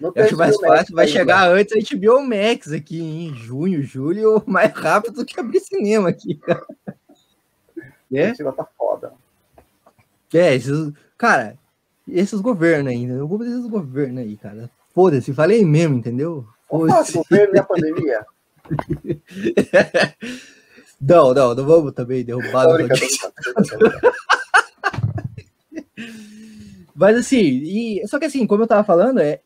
[SPEAKER 2] eu acho mais fácil, vai chegar antes a HBO Max aqui em junho, julho, mais rápido do que abrir cinema aqui, cara.
[SPEAKER 3] É? A tá foda.
[SPEAKER 2] É, esses, cara, esses governos ainda, eu vou ver esses governos aí, cara. Foda-se, falei mesmo, entendeu?
[SPEAKER 3] Foda-se. governo e a pandemia.
[SPEAKER 2] não, não, não vamos também derrubar. Mas assim, e, só que assim, como eu tava falando, é,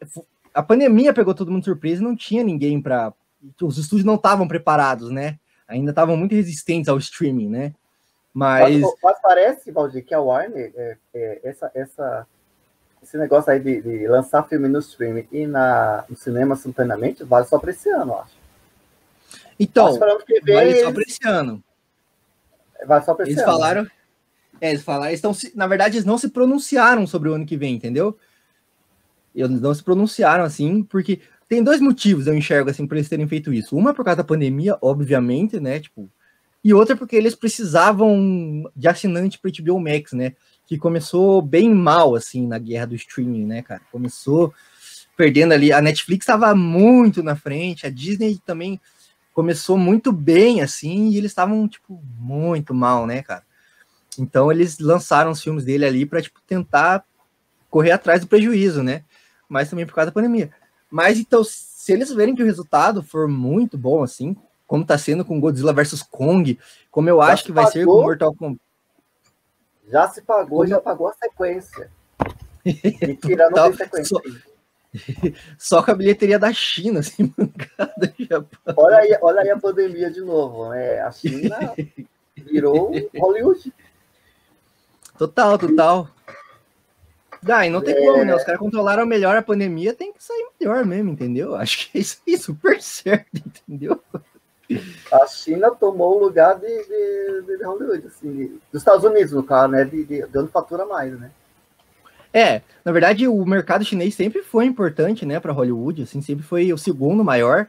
[SPEAKER 2] a pandemia pegou todo mundo de surpresa e não tinha ninguém para Os estúdios não estavam preparados, né? Ainda estavam muito resistentes ao streaming, né? Mas.
[SPEAKER 3] Mas, mas parece, Valdir, que a Warner, é, é, essa, essa, esse negócio aí de, de, lançar filme no streaming e na, no cinema simultaneamente, vale só para esse ano, eu acho.
[SPEAKER 2] Então, vale só para esse ano.
[SPEAKER 3] Vale só para esse
[SPEAKER 2] eles
[SPEAKER 3] ano.
[SPEAKER 2] Falaram? É, eles falaram, eles estão, na verdade, eles não se pronunciaram sobre o ano que vem, entendeu? Eles não se pronunciaram assim, porque tem dois motivos eu enxergo assim para eles terem feito isso. Uma é por causa da pandemia, obviamente, né? Tipo, e outra porque eles precisavam de assinante para HBO Max, né? Que começou bem mal assim na guerra do streaming, né, cara? Começou perdendo ali. A Netflix estava muito na frente, a Disney também começou muito bem assim, e eles estavam tipo muito mal, né, cara? Então eles lançaram os filmes dele ali para tipo tentar correr atrás do prejuízo, né? Mas também por causa da pandemia. Mas então, se eles verem que o resultado for muito bom assim, como tá sendo com Godzilla versus Kong, como eu já acho que vai ser com Mortal Kombat.
[SPEAKER 3] Já se pagou, já pagou a sequência. Mentira, não tem sequência. Só...
[SPEAKER 2] Só com a bilheteria da China, assim,
[SPEAKER 3] mancada. Olha aí, olha aí a pandemia de novo, né? A China virou Hollywood.
[SPEAKER 2] Total, total. Ah, e não tem é... como, né? Os caras controlaram melhor a pandemia, tem que sair melhor mesmo, entendeu? Acho que é isso aí, super certo, entendeu?
[SPEAKER 3] A China tomou o lugar de, de, de Hollywood, assim, dos Estados Unidos, no caso, né? De, de, dando fatura mais, né?
[SPEAKER 2] É, na verdade, o mercado chinês sempre foi importante, né, para Hollywood, assim, sempre foi o segundo maior.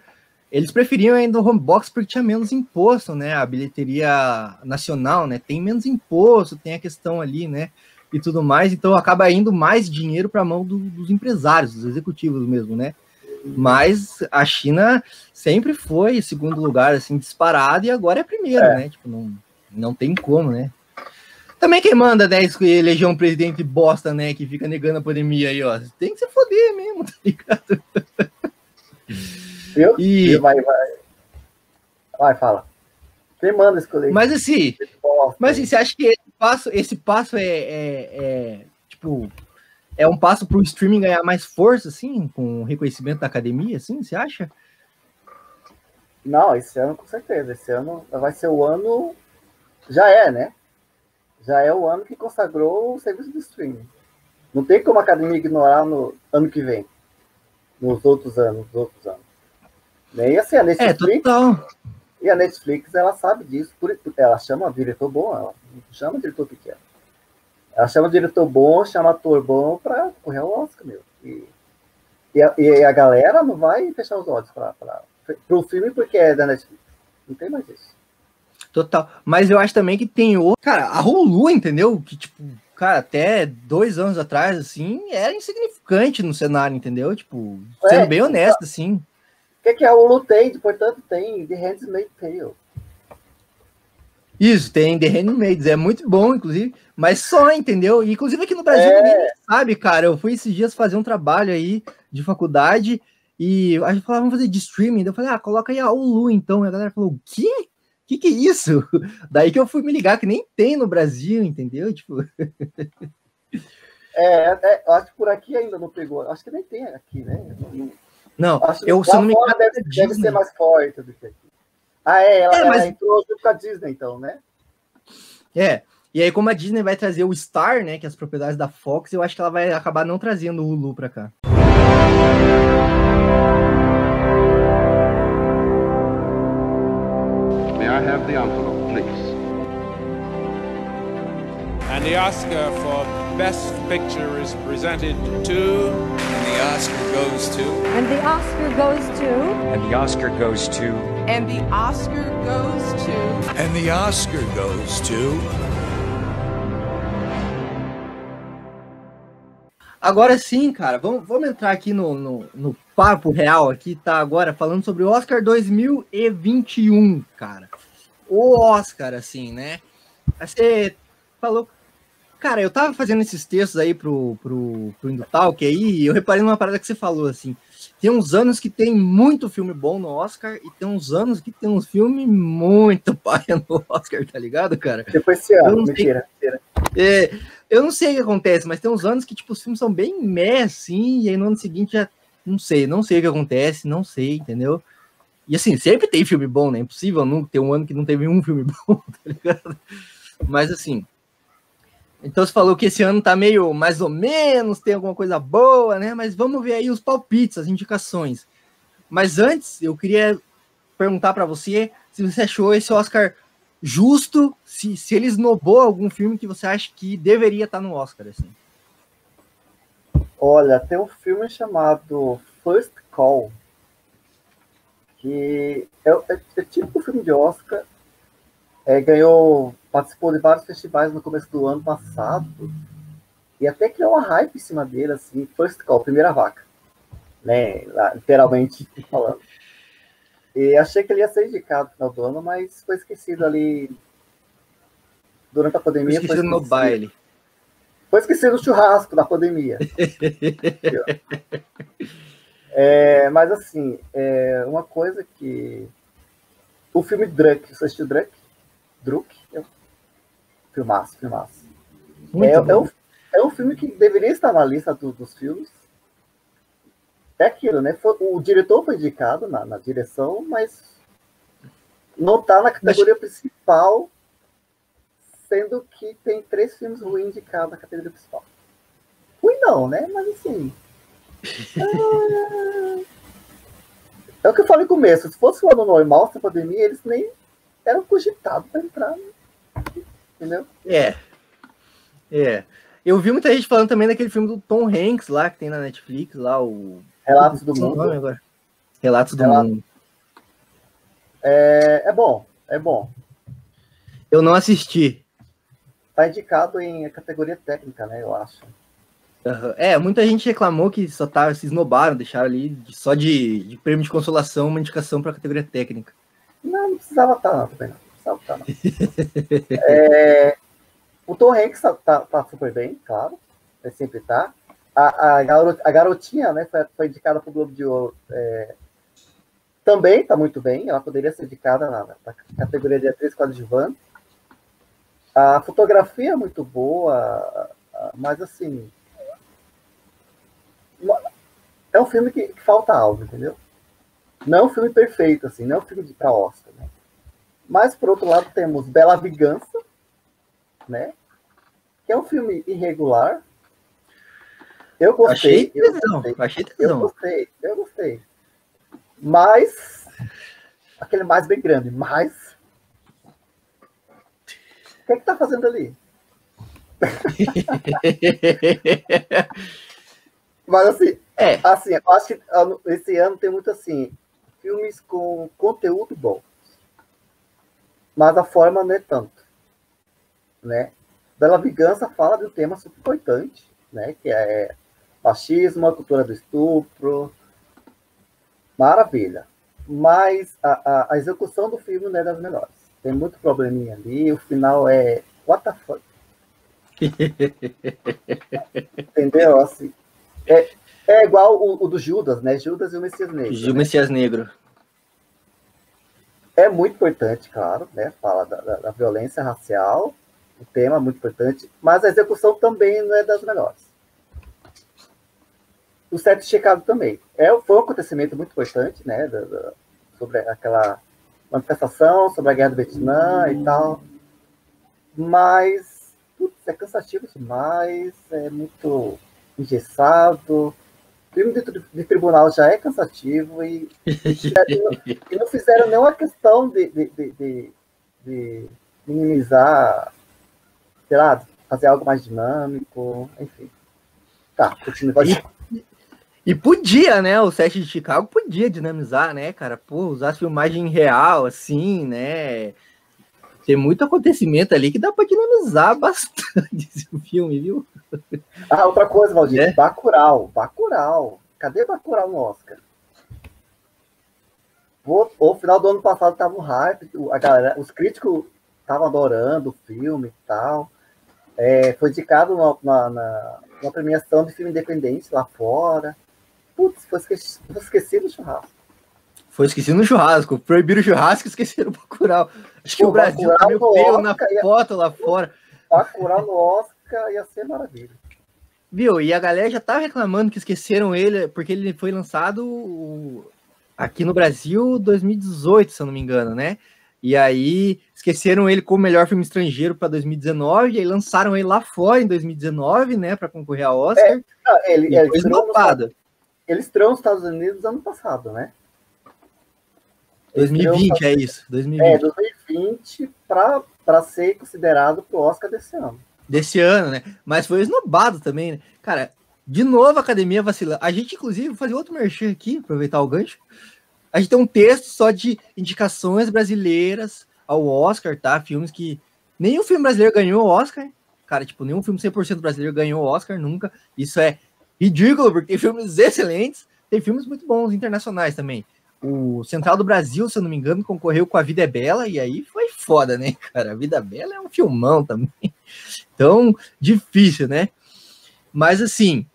[SPEAKER 2] Eles preferiam ainda o home box porque tinha menos imposto, né? A bilheteria nacional, né? Tem menos imposto, tem a questão ali, né? E tudo mais, então acaba indo mais dinheiro para a mão do, dos empresários, dos executivos mesmo, né? Mas a China sempre foi segundo lugar, assim, disparado, e agora é primeiro, é. né? Tipo, não, não tem como, né? Também quem manda, né, eleger um presidente bosta, né, que fica negando a pandemia aí, ó. Tem que se foder mesmo, tá ligado?
[SPEAKER 3] Eu? E... Vai, vai. Vai, fala. Quem manda escolher?
[SPEAKER 2] Mas assim, mas assim, você acha que esse passo, esse passo é, é, é tipo é um passo para o streaming ganhar mais força, assim, com o reconhecimento da academia, assim, você acha?
[SPEAKER 3] Não, esse ano com certeza. Esse ano vai ser o ano. Já é, né? Já é o ano que consagrou o serviço de streaming. Não tem como a academia ignorar no ano que vem. Nos outros anos, nos outros anos. E assim, a
[SPEAKER 2] É,
[SPEAKER 3] Netflix,
[SPEAKER 2] total.
[SPEAKER 3] E a Netflix, ela sabe disso. Ela chama diretor bom, ela não chama diretor pequeno. Ela chama diretor bom, chama ator bom pra correr ao Oscar, meu. E, e, a, e a galera não vai fechar os olhos para o filme porque é da Netflix. Não tem mais isso.
[SPEAKER 2] Total. Mas eu acho também que tem outro. Cara, a Hulu, entendeu? Que, tipo, cara, até dois anos atrás, assim, era insignificante no cenário, entendeu? Tipo,
[SPEAKER 3] É,
[SPEAKER 2] sendo bem honesto, assim.
[SPEAKER 3] O que, que a Hulu tem? Portanto, tem The Handmaid's Tale.
[SPEAKER 2] Isso, tem The Handmaids, é muito bom, inclusive, mas só, entendeu? Inclusive aqui no Brasil,
[SPEAKER 3] É.
[SPEAKER 2] ninguém sabe, cara. Eu fui esses dias fazer um trabalho aí de faculdade e a gente falava, vamos fazer de streaming. Eu falei, ah, coloca aí a Hulu, então. E a galera falou, o quê? O que, que é isso? Daí que eu fui me ligar que nem tem no Brasil, entendeu? Tipo,
[SPEAKER 3] É, é, eu acho que por aqui ainda não pegou. Acho que nem tem aqui, né? Não-
[SPEAKER 2] não,
[SPEAKER 3] Acho que
[SPEAKER 2] eu, se não me engano,
[SPEAKER 3] deve,
[SPEAKER 2] é
[SPEAKER 3] deve
[SPEAKER 2] Disney.
[SPEAKER 3] ser mais forte do que aqui. Ah, é, ela,
[SPEAKER 2] É,
[SPEAKER 3] ela
[SPEAKER 2] mas-
[SPEAKER 3] entrou junto com a Disney, então, né?
[SPEAKER 2] É, e aí como a Disney vai trazer o Star, né, que é as propriedades da Fox, eu acho que ela vai acabar não trazendo o Hulu pra cá.
[SPEAKER 4] May I have the envelope, please?
[SPEAKER 5] And the Oscar for Best Picture is presented to.
[SPEAKER 6] And the Oscar goes to.
[SPEAKER 7] And the Oscar goes to.
[SPEAKER 8] And the Oscar goes to.
[SPEAKER 9] And the Oscar goes to.
[SPEAKER 6] And the Oscar goes to.
[SPEAKER 2] Agora sim, cara, vamos, vamos entrar aqui no, no, no papo real aqui, tá? Agora falando sobre o Oscar 2021, cara. O Oscar, assim, né? Você falou. Cara, eu tava fazendo esses textos aí pro, pro, pro Indutalk aí, e eu reparei numa parada que você falou, assim. Tem uns anos que tem muito filme bom no Oscar, e tem uns anos que tem uns filmes muito paia no Oscar, tá ligado, cara?
[SPEAKER 3] Tipo esse ano,
[SPEAKER 2] sei.
[SPEAKER 3] mentira. mentira.
[SPEAKER 2] É, eu não sei o que acontece, mas tem uns anos que, tipo, os filmes são bem meh, assim, e aí no ano seguinte já não sei, não sei o que acontece, não sei, entendeu? E assim, sempre tem filme bom, né? É impossível não ter um ano que não teve um filme bom, tá ligado? Mas assim. Então você falou que esse ano tá meio mais ou menos, tem alguma coisa boa, né? Mas vamos ver aí os palpites, as indicações. Mas antes, eu queria perguntar para você se você achou esse Oscar justo, se, se ele esnobou algum filme que você acha que deveria estar no Oscar, assim.
[SPEAKER 3] Olha, tem um filme chamado First Call, que é, é, é tipo um filme de Oscar, é, ganhou, participou de vários festivais no começo do ano passado, e até criou uma hype em cima dele, assim, First Call, primeira vaca, né, literalmente falando. E achei que ele ia ser indicado no final do ano, mas foi esquecido ali durante a pandemia. foi
[SPEAKER 2] Esquecido no
[SPEAKER 3] esquecido.
[SPEAKER 2] baile.
[SPEAKER 3] Foi esquecido o churrasco da pandemia. É, mas assim, é, uma coisa que. O filme Druk, você assistiu Druk? Druk? É um Filmaço, filmaço. É, é, um, é um filme que deveria estar na lista do- dos filmes. É aquilo, né? Foi- o diretor foi indicado na, na direção, mas não está na categoria principal, sendo que tem três filmes ruins indicados na categoria principal. Ruim não, né? Mas assim. ah, É o que eu falei no começo. Se fosse o ano normal, sem pandemia, eles nem eram cogitados para entrar. né? Entendeu?
[SPEAKER 2] É. É. Eu vi muita gente falando também daquele filme do Tom Hanks lá, que tem na Netflix, lá, o.
[SPEAKER 3] Relatos do mundo.
[SPEAKER 2] agora. Relatos do
[SPEAKER 3] Relatos-
[SPEAKER 2] Mundo.
[SPEAKER 3] É, é bom, é bom.
[SPEAKER 2] Eu não assisti.
[SPEAKER 3] Tá indicado em categoria técnica, né? Eu acho.
[SPEAKER 2] Aham. É, muita gente reclamou que só tá, se esnobaram, deixaram ali só de, de prêmio de consolação uma indicação para categoria técnica.
[SPEAKER 3] Não, não precisava estar, não, também não. Precisava estar, não. É, o Tom Hanks tá, tá- tá super bem, claro. Ele sempre tá. A, a, garot- a garotinha, né, foi, foi indicada pro Globo de Ouro. é, também tá muito bem. Ela poderia ser indicada na, na categoria de atriz coadjuvante. A fotografia é muito boa, mas assim. É um filme que, que falta algo, entendeu? Não é um filme perfeito, assim, não é um filme de pra Oscar, né? Mas, por outro lado, temos Bela Vingança, né? Que é um filme irregular. Eu gostei.
[SPEAKER 2] Achei
[SPEAKER 3] eu
[SPEAKER 2] tesão,
[SPEAKER 3] gostei.
[SPEAKER 2] achei
[SPEAKER 3] Eu
[SPEAKER 2] tesão.
[SPEAKER 3] gostei, eu gostei. Mas. Aquele mais bem grande, mas. O que é que tá fazendo ali? Mas assim,
[SPEAKER 2] É.
[SPEAKER 3] assim, eu acho que ano- esse ano tem muito assim, filmes com conteúdo bom. Mas a forma não é tanto. Né? Bela Vingança fala de um tema super importante, né? Que é machismo, a cultura do estupro. Maravilha. Mas a, a, a execução do filme não é das melhores. Tem muito probleminha ali, o final é. What the fuck? Entendeu? Assim, é, é igual o, o do Judas, né? Judas e o Messias Negro.
[SPEAKER 2] Gil
[SPEAKER 3] né?
[SPEAKER 2] Messias Negro.
[SPEAKER 3] É muito importante, claro, né? Fala da, da- da violência racial, o tema é muito importante, mas a execução também não é das melhores. O set de Chicago também. É, foi um acontecimento muito importante, né? da- da- sobre aquela manifestação, sobre a guerra do Vietnã e tal. Mas putz, é cansativo demais, é muito engessado. O filme de, de tribunal já é cansativo e, e não fizeram nenhuma questão de, de, de, de- minimizar, sei lá, fazer algo mais dinâmico, enfim. Tá, continua. Pode...
[SPEAKER 2] E podia, né? O set de Chicago podia dinamizar, né, cara? Pô, usar filmagem real, assim, né? Tem muito acontecimento ali que dá pra dinamizar bastante esse filme, viu?
[SPEAKER 3] Ah, outra coisa, Valdir.
[SPEAKER 2] É?
[SPEAKER 3] Bacurau, Bacurau. Cadê Bacurau no Oscar? O, o final do ano passado tava um hype, a galera, os críticos estavam adorando o filme e tal. É, foi indicado na, na, na- na premiação de filme independente lá fora. Putz, foi esquecido, foi esquecido o churrasco.
[SPEAKER 2] Foi esquecido no churrasco. Proibiram o churrasco e esqueceram o Bacurau. Acho que
[SPEAKER 3] Pô,
[SPEAKER 2] o Brasil tá meio feio na
[SPEAKER 3] Oscar ia-
[SPEAKER 2] foto lá fora.
[SPEAKER 3] Bacurau no Oscar ia ser maravilha.
[SPEAKER 2] Viu? E a galera já tá reclamando que esqueceram ele, porque ele foi lançado o- aqui no Brasil 2018, se eu não me engano, né? E aí esqueceram ele como melhor filme estrangeiro para 2019, e aí lançaram ele lá fora em 2019, né, para concorrer ao Oscar.
[SPEAKER 3] Ah, ele, ele, ele estreou nos Estados Unidos ano passado, né? Ele estreou nos
[SPEAKER 2] 2020, é isso. 2020.
[SPEAKER 3] É, 2020 para ser considerado pro Oscar desse ano.
[SPEAKER 2] desse ano, né? Mas foi esnobado também, né? Cara, de novo a academia vacilando. A gente, inclusive, vou fazer outro merchan aqui, aproveitar o gancho. A gente tem um texto só de indicações brasileiras ao Oscar, tá? Filmes que. Nenhum filme brasileiro ganhou o Oscar. Cara, tipo, nenhum filme 100% brasileiro ganhou o Oscar nunca. Isso é ridículo, porque tem filmes excelentes, tem filmes muito bons internacionais também. O Central do Brasil, se eu não me engano, concorreu com A Vida é Bela, e aí foi foda, né, cara? A Vida é Bela é um filmão também. Então, difícil, né? Mas assim,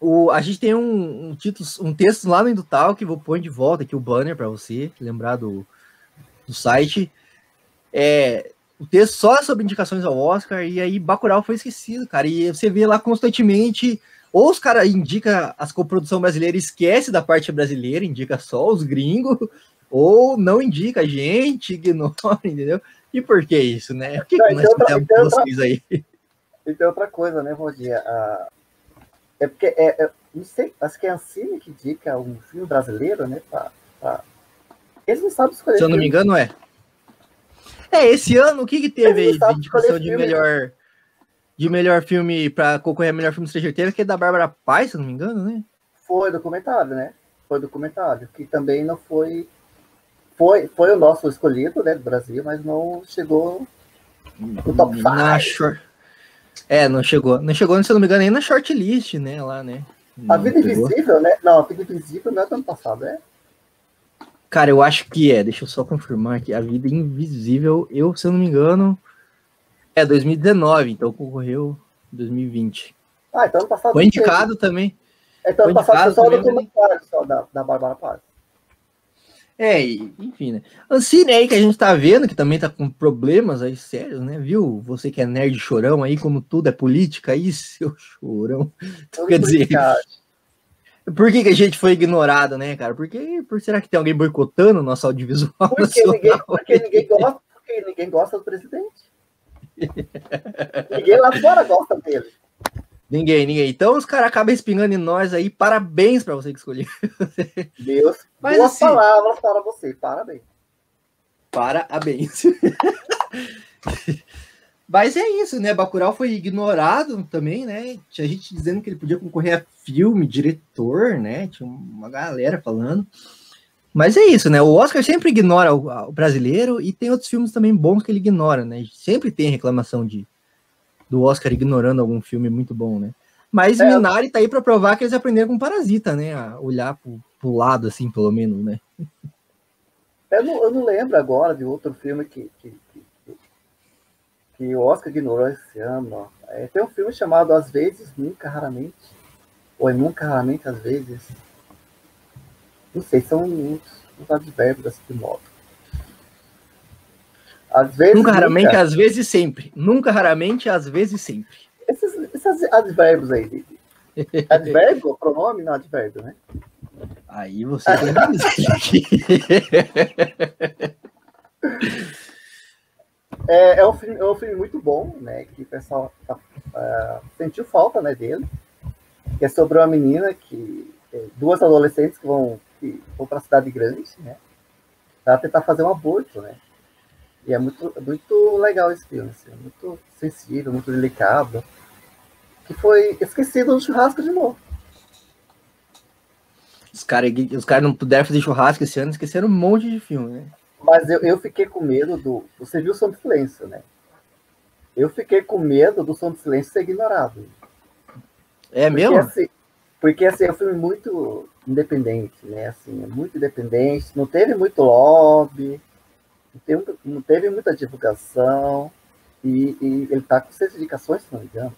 [SPEAKER 2] o, a gente tem um, um título, um texto lá no Indutal que vou pôr de volta aqui o banner para você lembrar do, do site. É, o texto só sobre indicações ao Oscar e aí Bacurau foi esquecido, cara. E você vê lá constantemente ou os caras indica as coprodução brasileira e esquece da parte brasileira, indica só os gringos, ou não indica a gente, ignora, entendeu? E por que isso, né? O que,
[SPEAKER 3] Não,
[SPEAKER 2] que nós
[SPEAKER 3] então,
[SPEAKER 2] fizemos
[SPEAKER 3] então,
[SPEAKER 2] com vocês aí?
[SPEAKER 3] E tem outra coisa, né, Valdir? Ah, é porque, é, é- não sei, acho que é a Ancine que indica um filme brasileiro, né? Pra, pra- Eles não sabem escolher.
[SPEAKER 2] Se eu não me engano, é. É, esse ano, o que que teve aí de indicação de
[SPEAKER 3] filme.
[SPEAKER 2] melhor de melhor filme para concorrer a melhor filme estrangeiro? Que é da Bárbara Paz, se não me engano, né?
[SPEAKER 3] Foi documentário, né? Foi documentário, que também não foi. Foi, foi o nosso escolhido, né, do Brasil, mas não chegou no top 5.
[SPEAKER 2] Na short... É, não chegou. Não chegou, se eu não me engano, nem na shortlist, né? Lá, né?
[SPEAKER 3] A
[SPEAKER 2] Não
[SPEAKER 3] Vida
[SPEAKER 2] pegou.
[SPEAKER 3] Invisível, né? Não, a Vida Invisível não é do ano passado, é?
[SPEAKER 2] Cara, eu acho que é. Deixa eu só confirmar aqui. A Vida Invisível, eu, se eu não me engano, é 2019, então concorreu em 2020.
[SPEAKER 3] Ah, então ano passado.
[SPEAKER 2] Foi
[SPEAKER 3] teve.
[SPEAKER 2] indicado também.
[SPEAKER 3] Então ano passado foi só o documentário só da, da Bárbara Paz.
[SPEAKER 2] É, enfim, né? Ancine aí que a gente tá vendo, que também tá com problemas aí sérios, né? Viu? Você que é nerd chorão aí, como tudo é política aí, seu chorão. Quer dizer, por que, que a gente foi ignorado, né, cara? Porque, por será que tem alguém boicotando o nosso audiovisual
[SPEAKER 3] Porque
[SPEAKER 2] nacional?
[SPEAKER 3] ninguém, porque ninguém gosta, porque ninguém gosta do presidente. Ninguém lá fora gosta dele.
[SPEAKER 2] Ninguém, ninguém. Então os caras acabam espingando em nós aí. Parabéns pra você que escolheu.
[SPEAKER 3] Deus,
[SPEAKER 2] Mas
[SPEAKER 3] boas
[SPEAKER 2] assim-
[SPEAKER 3] palavras para você, parabéns.
[SPEAKER 2] Parabéns. Mas é isso, né? Bacurau foi ignorado também, né? Tinha gente dizendo que ele podia concorrer a filme, diretor, né? Tinha uma galera falando. Mas é isso, né? O Oscar sempre ignora o, o brasileiro e tem outros filmes também bons que ele ignora, né? Sempre tem reclamação de do Oscar ignorando algum filme muito bom, né? Mas
[SPEAKER 3] É.
[SPEAKER 2] Minari tá aí pra provar que eles aprenderam com Parasita, né? A olhar pro, pro lado, assim, pelo menos, né?
[SPEAKER 3] Eu não, eu não lembro agora de outro filme que, que, que, que- o Oscar ignorou esse ano. ó. É, tem um filme chamado Às vezes, Nunca, Raramente. Ou é Nunca, Raramente, Às vezes. Não sei, são uns, uns advérbios de modo. Às vezes.
[SPEAKER 2] Nunca, raramente,
[SPEAKER 3] nunca.
[SPEAKER 2] às vezes, sempre. Nunca, raramente, às vezes, sempre.
[SPEAKER 3] Esses, esses advérbios aí. de- Advérbio? Pronome? Não, advérbio, né?
[SPEAKER 2] Aí você tem que.
[SPEAKER 3] É, é, um filme, é um filme muito bom, né? Que o pessoal tá, ah, sentiu falta né, dele. Que é sobre uma menina que. é, duas adolescentes que vão, que vão para cidade grande, né? Para tentar fazer um aborto, né? E é muito, muito legal esse filme, assim, muito sensível, muito delicado. Que foi esquecido no churrasco de novo.
[SPEAKER 2] Os caras os cara não puderam fazer churrasco esse ano, esqueceram um monte de filme, né?
[SPEAKER 3] Mas eu, eu fiquei com medo do. Você viu o som do silêncio, né? Eu fiquei com medo do som do silêncio ser ignorado.
[SPEAKER 2] É
[SPEAKER 3] Porque,
[SPEAKER 2] mesmo?
[SPEAKER 3] assim, porque assim, é um filme muito independente, né? Assim, é muito independente, não teve muito lobby, não teve, não teve muita divulgação, e, e ele tá com seis indicações, se não me engano.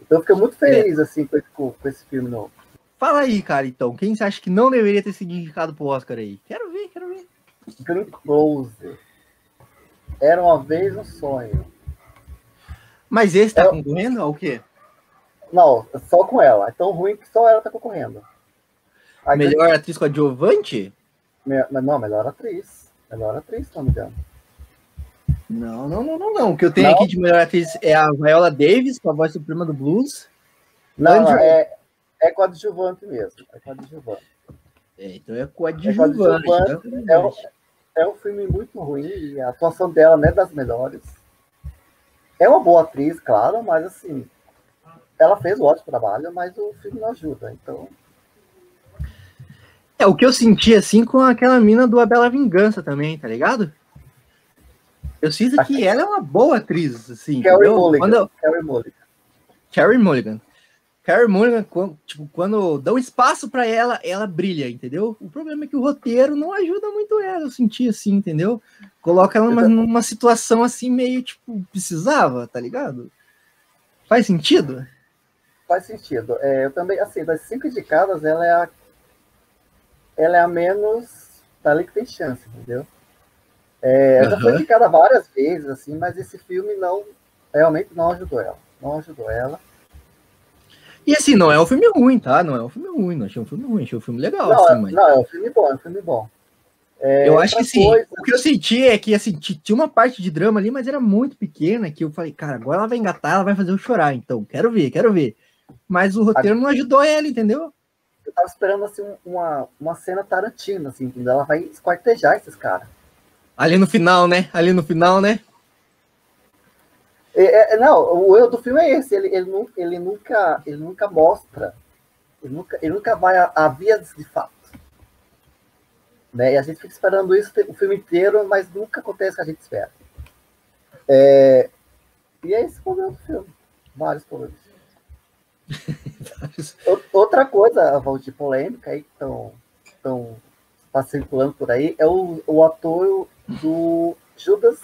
[SPEAKER 3] Então eu fiquei muito feliz assim, com, esse- com, esse filme novo.
[SPEAKER 2] Fala aí, cara, então. Quem você acha que não deveria ter sido indicado pro Oscar aí? Quero ver, quero ver.
[SPEAKER 3] Green Close. Era uma vez um sonho.
[SPEAKER 2] Mas esse tá
[SPEAKER 3] Eu-
[SPEAKER 2] concorrendo ao quê?
[SPEAKER 3] Não, só com ela. É tão ruim que só ela tá concorrendo. A
[SPEAKER 2] Melhor atriz coadjuvante?
[SPEAKER 3] Me- Não, melhor atriz. Melhor atriz, se não me engano.
[SPEAKER 2] Não, não, não, não, não. O que eu tenho
[SPEAKER 3] Não?
[SPEAKER 2] aqui de melhor atriz é a Viola Davis, com a voz suprema do blues.
[SPEAKER 3] Não,
[SPEAKER 2] Andrew.
[SPEAKER 3] é, é coadjuvante mesmo. É coadjuvante.
[SPEAKER 2] É, então é coadjuvante.
[SPEAKER 3] coadjuvante,
[SPEAKER 2] então é
[SPEAKER 3] É um, é um filme muito ruim e a atuação dela não é das melhores. É uma boa atriz, claro, mas assim, ela fez um ótimo trabalho, mas o filme não ajuda. Então,
[SPEAKER 2] É o que eu senti assim com aquela mina do A Bela Vingança também, tá ligado? Eu sinto que ela é uma boa atriz, assim.
[SPEAKER 3] Carrie? Mulligan.
[SPEAKER 2] Eu-
[SPEAKER 3] Carrie Mulligan.
[SPEAKER 2] Carrie Mulligan. Carrie Mulligan, quando, tipo, quando dão espaço pra ela, ela brilha, entendeu? O problema é que o roteiro não ajuda muito ela, eu senti assim, entendeu? Coloca ela numa, numa situação assim, meio, tipo, precisava, tá ligado? Faz sentido?
[SPEAKER 3] Faz sentido. É, eu também, assim, das cinco indicadas, ela é a, ela é a menos dali que tem chance, entendeu? É, ela já foi indicada várias vezes, assim, mas esse filme não, realmente não ajudou ela. Não ajudou ela.
[SPEAKER 2] E assim, não é um filme ruim, tá? Não é um filme ruim, não achei um filme ruim, achei um filme legal,
[SPEAKER 3] Não,
[SPEAKER 2] assim,
[SPEAKER 3] é-
[SPEAKER 2] mas...
[SPEAKER 3] não, é um filme bom, é um filme bom. É,
[SPEAKER 2] eu acho que sim.
[SPEAKER 3] coisa-
[SPEAKER 2] O que eu senti é que assim, ti- tinha uma parte de drama ali, mas era muito pequena, que eu falei, cara, agora ela vai engatar, ela vai fazer eu chorar, então, quero ver, quero ver. Mas o roteiro não ajudou ela, entendeu?
[SPEAKER 3] Eu tava esperando assim, um- uma, uma cena Tarantino, assim? Ela vai esquartejar esses caras.
[SPEAKER 2] Ali no final, né? Ali no final, né?
[SPEAKER 3] É, é, não, o erro do filme é esse, ele, ele, ele nunca, ele nunca mostra, ele nunca, ele nunca vai a, a vias de fato. Né? E a gente fica esperando isso o filme inteiro, mas nunca acontece o que a gente espera. É, e é esse o problema do filme. Vários problemas. Outra coisa, Valdir, polêmica aí que estão estão tá circulando por aí é o, o ator do Judas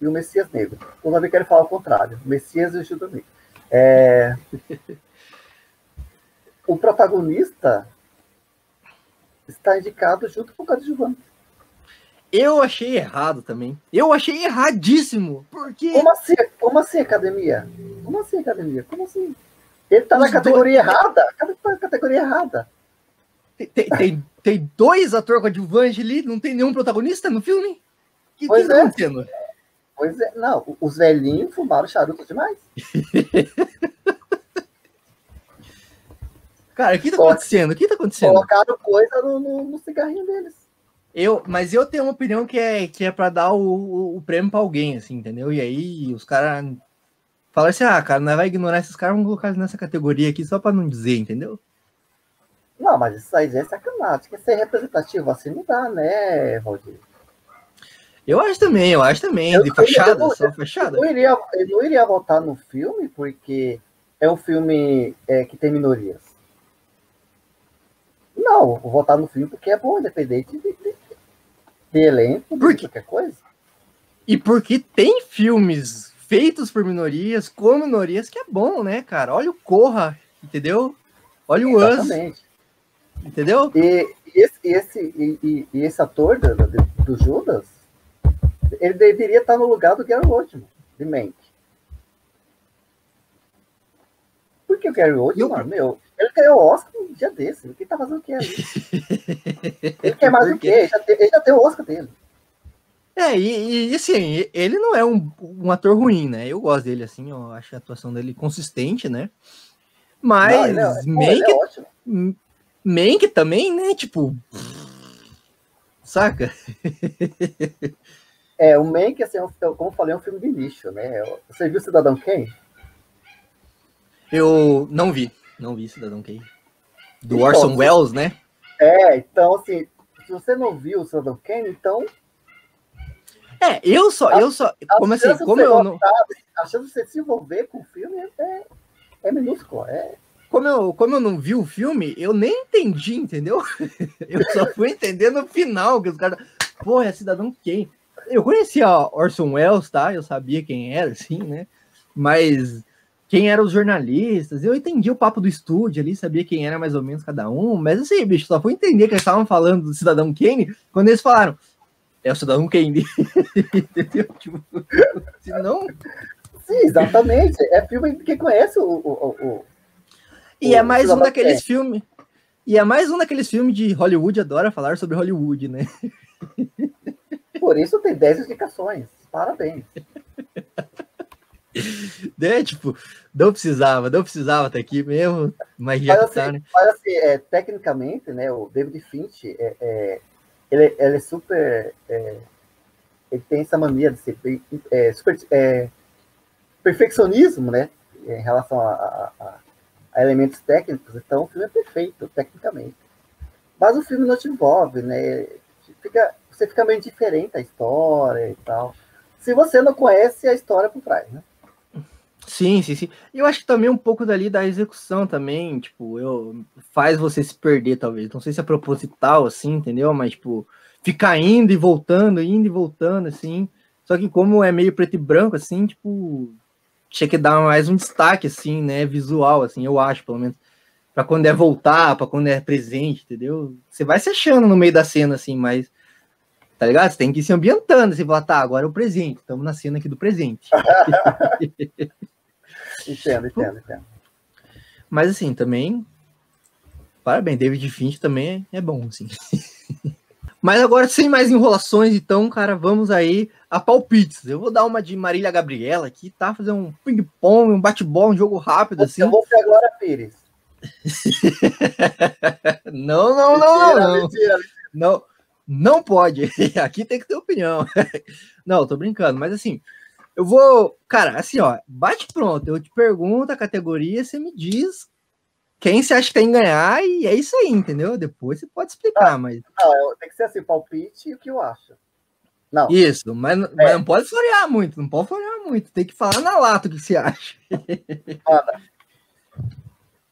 [SPEAKER 3] e o Messias Negro. Toda vez quero falar o contrário, Messias e o Judas Negro. É, o protagonista está indicado junto com o coadjuvante.
[SPEAKER 2] Eu achei errado também. Eu achei erradíssimo. Porque
[SPEAKER 3] Como assim, como assim, academia? Como assim, academia? Como assim? Ele tá na
[SPEAKER 2] Os
[SPEAKER 3] categoria errada. Cadê tá na categoria errada?
[SPEAKER 2] tem, tem, tem, tem dois atores coadjuvantes ali, não tem nenhum protagonista no filme? O que,
[SPEAKER 3] Pois
[SPEAKER 2] que tá
[SPEAKER 3] é.
[SPEAKER 2] acontecendo?
[SPEAKER 3] Pois é, não, os velhinhos fumaram charuto demais.
[SPEAKER 2] Cara, o que tá acontecendo? O que tá acontecendo?
[SPEAKER 3] Colocaram coisa no, no, no cigarrinho deles.
[SPEAKER 2] Eu, mas eu tenho uma opinião que é, que é pra dar o, o, o prêmio pra alguém, assim, entendeu? E aí os caras falam assim, ah, cara, nós vai ignorar esses caras, vamos colocar nessa categoria aqui só pra não dizer, entendeu?
[SPEAKER 3] Não, mas isso aí já é sacanagem. Quer ser representativo assim não dá, né, Valdir?
[SPEAKER 2] Eu acho também, eu acho também,
[SPEAKER 3] Eu-
[SPEAKER 2] de
[SPEAKER 3] eu-
[SPEAKER 2] fachada,
[SPEAKER 3] eu-
[SPEAKER 2] só fachada.
[SPEAKER 3] Eu não iria, eu não iria votar no filme porque é um filme é, que tem minorias. Não, eu vou votar no filme porque é bom, independente de, de, de elenco,
[SPEAKER 2] Por
[SPEAKER 3] de
[SPEAKER 2] quê?
[SPEAKER 3] qualquer coisa.
[SPEAKER 2] E porque tem filmes feitos por minorias, com minorias, que é bom, né, cara? Olha o Corra, entendeu? Olha o Us,
[SPEAKER 3] Exatamente.
[SPEAKER 2] entendeu?
[SPEAKER 3] E, esse, esse, e, e- esse ator do, do- do Judas, ele deveria estar no lugar do Gary Oldman, de Mank. Porque o Gary Oldman,
[SPEAKER 2] Eu-
[SPEAKER 3] meu, ele ganhou o Oscar um dia desse. Ele tá fazendo o que ali? Ele quer mais o
[SPEAKER 2] quê?
[SPEAKER 3] Ele já, tem, ele já tem o Oscar dele.
[SPEAKER 2] É, e, e, assim, ele não é um, um ator ruim, né? Eu gosto dele, assim, eu acho a atuação dele consistente, né? Mas
[SPEAKER 3] Não, é- ele
[SPEAKER 2] Mank,
[SPEAKER 3] é.
[SPEAKER 2] Mank também, né? Tipo. Saca?
[SPEAKER 3] É, o Mank, assim, é como eu falei, é um filme de lixo, né? Você viu Cidadão Kane?
[SPEAKER 2] Eu não vi, não vi Cidadão Kane. Do
[SPEAKER 3] Então,
[SPEAKER 2] Orson Welles, né?
[SPEAKER 3] É, então, assim, se você não viu o Cidadão Kane, então
[SPEAKER 2] É, eu só, eu só,
[SPEAKER 3] a
[SPEAKER 2] como assim, como eu não,
[SPEAKER 3] a chance de você se envolver com o filme é, é, é minúscula. É,
[SPEAKER 2] como eu, como eu não vi o filme, eu nem entendi, entendeu? Eu só fui entender no final que os caras, pô, é Cidadão Kane. Eu conhecia Orson Welles, tá? Eu sabia quem era, assim, né? Mas quem eram os jornalistas, eu entendi o papo do estúdio ali, sabia quem era mais ou menos cada um, mas assim, bicho, só fui entender que eles estavam falando do Cidadão Kane quando eles falaram, é o Cidadão Kane. Entendeu? Tipo, senão,
[SPEAKER 3] sim, exatamente. É filme de quem conhece o. o, o- o-
[SPEAKER 2] E é mais um daqueles filmes. E é mais um daqueles filmes de Hollywood, adora falar sobre Hollywood, né?
[SPEAKER 3] Por isso tem 10 indicações. Parabéns.
[SPEAKER 2] né? Tipo, não precisava, não precisava estar aqui mesmo, mas já
[SPEAKER 3] Mas
[SPEAKER 2] que tá,
[SPEAKER 3] assim,
[SPEAKER 2] né?
[SPEAKER 3] mas, assim é, tecnicamente, né, o David Finch, é, é, ele, ele é super. é, ele tem essa mania de ser é, super. é, perfeccionismo, né? Em relação a, a- a- a elementos técnicos. Então, o filme é perfeito, tecnicamente. Mas o filme não te envolve, né? Fica, você fica meio indiferente à história e tal. Se você não conhece a história por trás, né?
[SPEAKER 2] Sim, sim, sim. Eu acho que também um pouco dali da execução também, tipo, eu, faz você se perder, talvez. Não sei se é proposital, assim, entendeu? Mas, tipo, ficar indo e voltando, indo e voltando, assim. Só que como é meio preto e branco, assim, tipo, tinha que dar mais um destaque, assim, né, visual, assim, eu acho, pelo menos. Pra quando é voltar, pra quando é presente, entendeu? Você vai se achando no meio da cena, assim, mas. Tá ligado? Você tem que ir se ambientando. Você fala, tá, agora é o presente. Estamos na cena aqui do presente.
[SPEAKER 3] Entendo, entendo, entendo.
[SPEAKER 2] Mas assim, também. Parabéns, David Finch também é bom, assim. Mas agora, sem mais enrolações, então, cara, vamos aí a palpites. Eu vou dar uma de Marília Gabriela aqui, tá? Fazer um ping-pong, um bate-bola, um jogo rápido, assim.
[SPEAKER 3] Eu vou ser agora Pires.
[SPEAKER 2] Não, não, não, não, não. Não, não pode. Aqui tem que ter opinião. Não, tô brincando, mas assim, eu vou. Cara, assim, ó, bate pronto. Eu te pergunto a categoria, você me diz quem você acha que tem que ganhar, e é isso aí, entendeu? Depois você pode explicar, mas.
[SPEAKER 3] Não, tem que ser assim, palpite e o que eu acho. Não,
[SPEAKER 2] Isso, mas, mas não pode florear muito, não pode florear muito. Tem que falar na lata o que você acha.
[SPEAKER 3] Manda.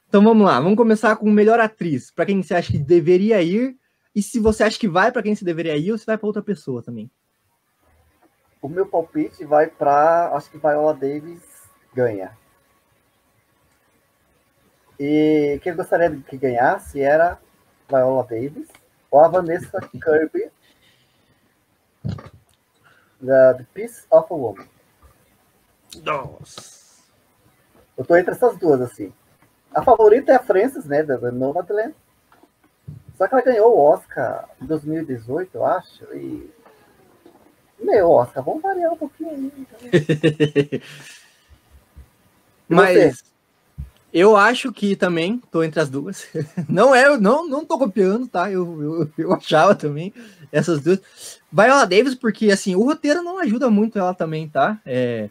[SPEAKER 2] Então vamos lá, vamos começar com melhor atriz. Pra quem você acha que deveria ir, e se você acha que vai pra quem você deveria ir, ou se vai pra outra pessoa também.
[SPEAKER 3] O meu palpite vai para, acho que Viola Davis ganha. E quem eu gostaria de que ganhasse era Viola Davis ou a Vanessa Kirby da The Piece of a Woman.
[SPEAKER 2] Nossa.
[SPEAKER 3] Eu tô entre essas duas, assim. A favorita é a Frances, né, da da Nomadland. Só que ela ganhou o Oscar em 2018, eu acho, e... Meu, Oscar, vamos variar um pouquinho aí. então.
[SPEAKER 2] Mas Eu acho que também tô entre as duas. Não é, não, não tô copiando, tá? Eu, eu, eu achava também essas duas. Viola Davis, porque assim, o roteiro não ajuda muito ela também, tá? É,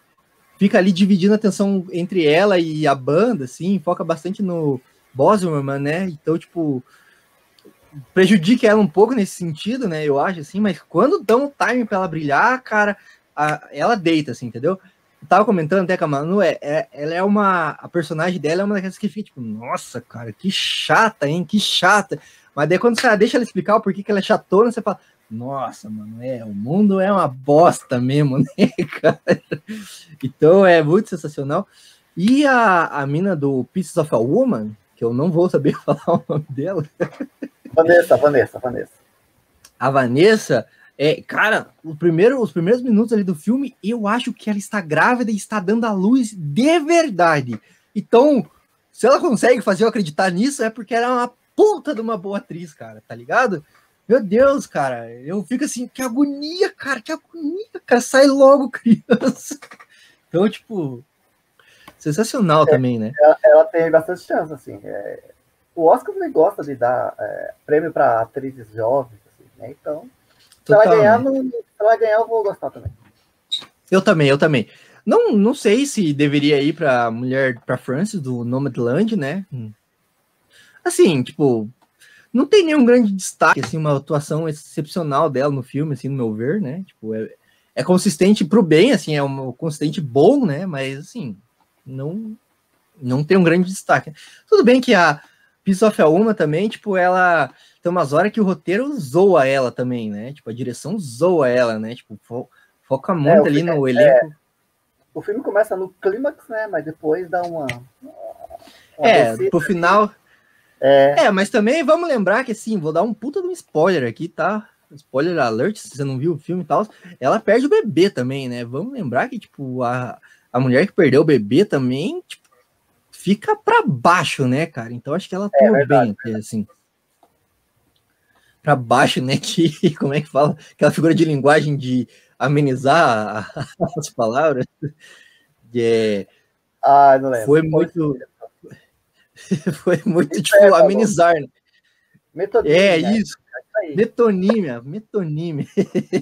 [SPEAKER 2] fica ali dividindo a atenção entre ela e a banda, assim, foca bastante no Bosman, né? Então, tipo, prejudica ela um pouco nesse sentido, né? Eu acho, assim, mas quando dão o time pra ela brilhar, cara, a, ela deita, assim, entendeu? Eu tava comentando até com a Manu, é, é, ela é uma. A personagem dela é uma daquelas que fica tipo, nossa, cara, que chata, hein? Que chata. Mas daí quando você deixa ela explicar o porquê que ela é chatona, você fala, nossa, mano, é, o mundo é uma bosta mesmo, né, cara? Então é muito sensacional. E a, a mina do Pieces of a Woman, que eu não vou saber falar o nome dela.
[SPEAKER 3] Vanessa, Vanessa, Vanessa.
[SPEAKER 2] A Vanessa, é, cara, o primeiro, os primeiros minutos ali do filme, eu acho que ela está grávida e está dando a luz de verdade. Então, se ela consegue fazer eu acreditar nisso, é porque ela é uma puta de uma boa atriz, cara, tá ligado? Meu Deus, cara, eu fico assim, que agonia, cara, que agonia, cara, sai logo, criança. Então, tipo, sensacional é, também, né?
[SPEAKER 3] Ela, ela, tem bastante chance, assim. É, o Oscar também gosta de dar é, prêmio para atrizes jovens, assim, né? Então, se ela, ganhar, não, se ela ganhar, eu vou gostar também.
[SPEAKER 2] Eu também, eu também. Não, não sei se deveria ir para mulher, para Francis do Nomadland, né? Assim, tipo, não tem nenhum grande destaque, assim, uma atuação excepcional dela no filme, assim, no meu ver, né? Tipo, é, é consistente pro bem, assim, é um consistente bom, né? Mas, assim, não não tem um grande destaque. Tudo bem que a Piece of Uma também, tipo, ela tem umas horas que o roteiro zoa ela também, né? Tipo, a direção zoa ela, né? Tipo, fo foca é, muito é, ali no é, elenco. É,
[SPEAKER 3] o filme começa no clímax, né? Mas depois dá uma.
[SPEAKER 2] uma é, pro final. É. é, mas também vamos lembrar que, assim, vou dar um puta de um spoiler aqui, tá? Spoiler alert, se você não viu o filme e tal. Ela perde o bebê também, né? Vamos lembrar que, tipo, a, a mulher que perdeu o bebê também, tipo, fica para baixo, né, cara? Então acho que ela atua é, bem, até, assim para baixo, né? Que, como é que fala? Aquela figura de linguagem de amenizar as palavras. É,
[SPEAKER 3] ah, não lembro.
[SPEAKER 2] Foi muito. Foi muito, tipo, é, amenizar, né? Metonímia. É isso. É metonímia, metonímia.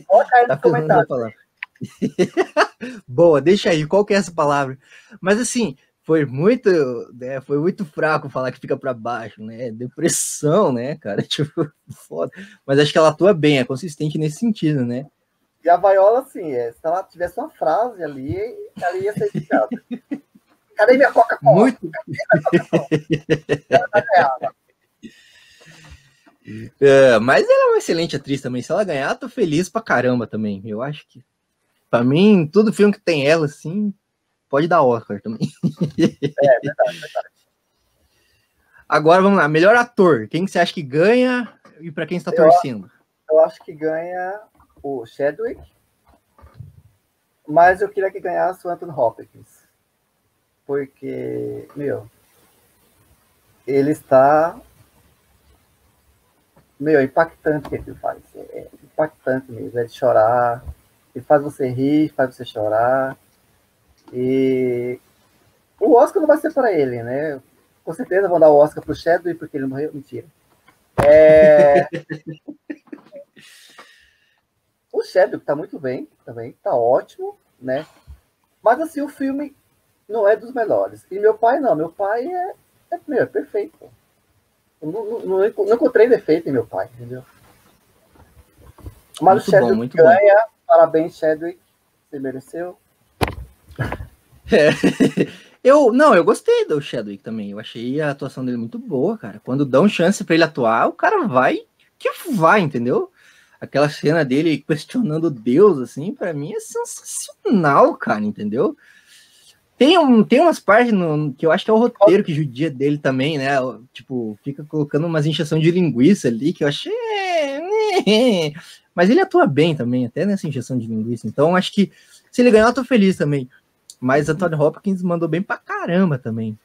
[SPEAKER 3] Coloca aí tá comentário.
[SPEAKER 2] Boa, deixa aí, qual que é essa palavra? Mas assim, foi muito, né, foi muito fraco falar que fica para baixo, né? Depressão, né, cara? Tipo, foda. Mas acho que ela atua bem, é consistente nesse sentido, né?
[SPEAKER 3] E a Viola, assim, é, se ela tivesse uma frase ali, ela ia ser indicada. Cadê minha Coca-Cola?
[SPEAKER 2] Muito. é, mas ela é uma excelente atriz também. Se ela ganhar, tô feliz pra caramba também. Eu acho que, pra mim, todo filme que tem ela, assim, pode dar Oscar também. É, verdade, verdade. Agora vamos lá, melhor ator. Quem você acha que ganha e para quem está torcendo?
[SPEAKER 3] Eu acho que ganha o Chadwick, mas eu queria que ganhasse o Anthony Hopkins. Porque, meu, ele está meu, impactante o que ele faz. É impactante mesmo, é de chorar. Ele faz você rir, faz você chorar. E o Oscar não vai ser para ele, né? Com certeza vão dar o Oscar pro Chadwick porque ele morreu. Mentira. É... o Chadwick tá muito bem também, tá ótimo, né? Mas assim, o filme não é dos melhores. E meu pai não, meu pai é, é, meu, é perfeito. Eu não, não, não, encontrei defeito em meu pai, entendeu? Mas muito o Chadwick bom, ganha. Bom. Parabéns, Chadwick. Você mereceu.
[SPEAKER 2] É. Eu, não, eu gostei do Chadwick também. Eu achei a atuação dele muito boa, cara. Quando dão chance para ele atuar, o cara vai que vai, entendeu? Aquela cena dele questionando Deus, assim, para mim é sensacional, cara, entendeu? Tem, um, tem umas partes no, que eu acho que é o roteiro que judia dele também, né? Tipo, fica colocando umas injeção de linguiça ali, que eu achei. Mas ele atua bem também, até nessa injeção de linguiça. Então, acho que se ele ganhar, eu tô feliz também. Mas Anthony Hopkins mandou bem pra caramba também.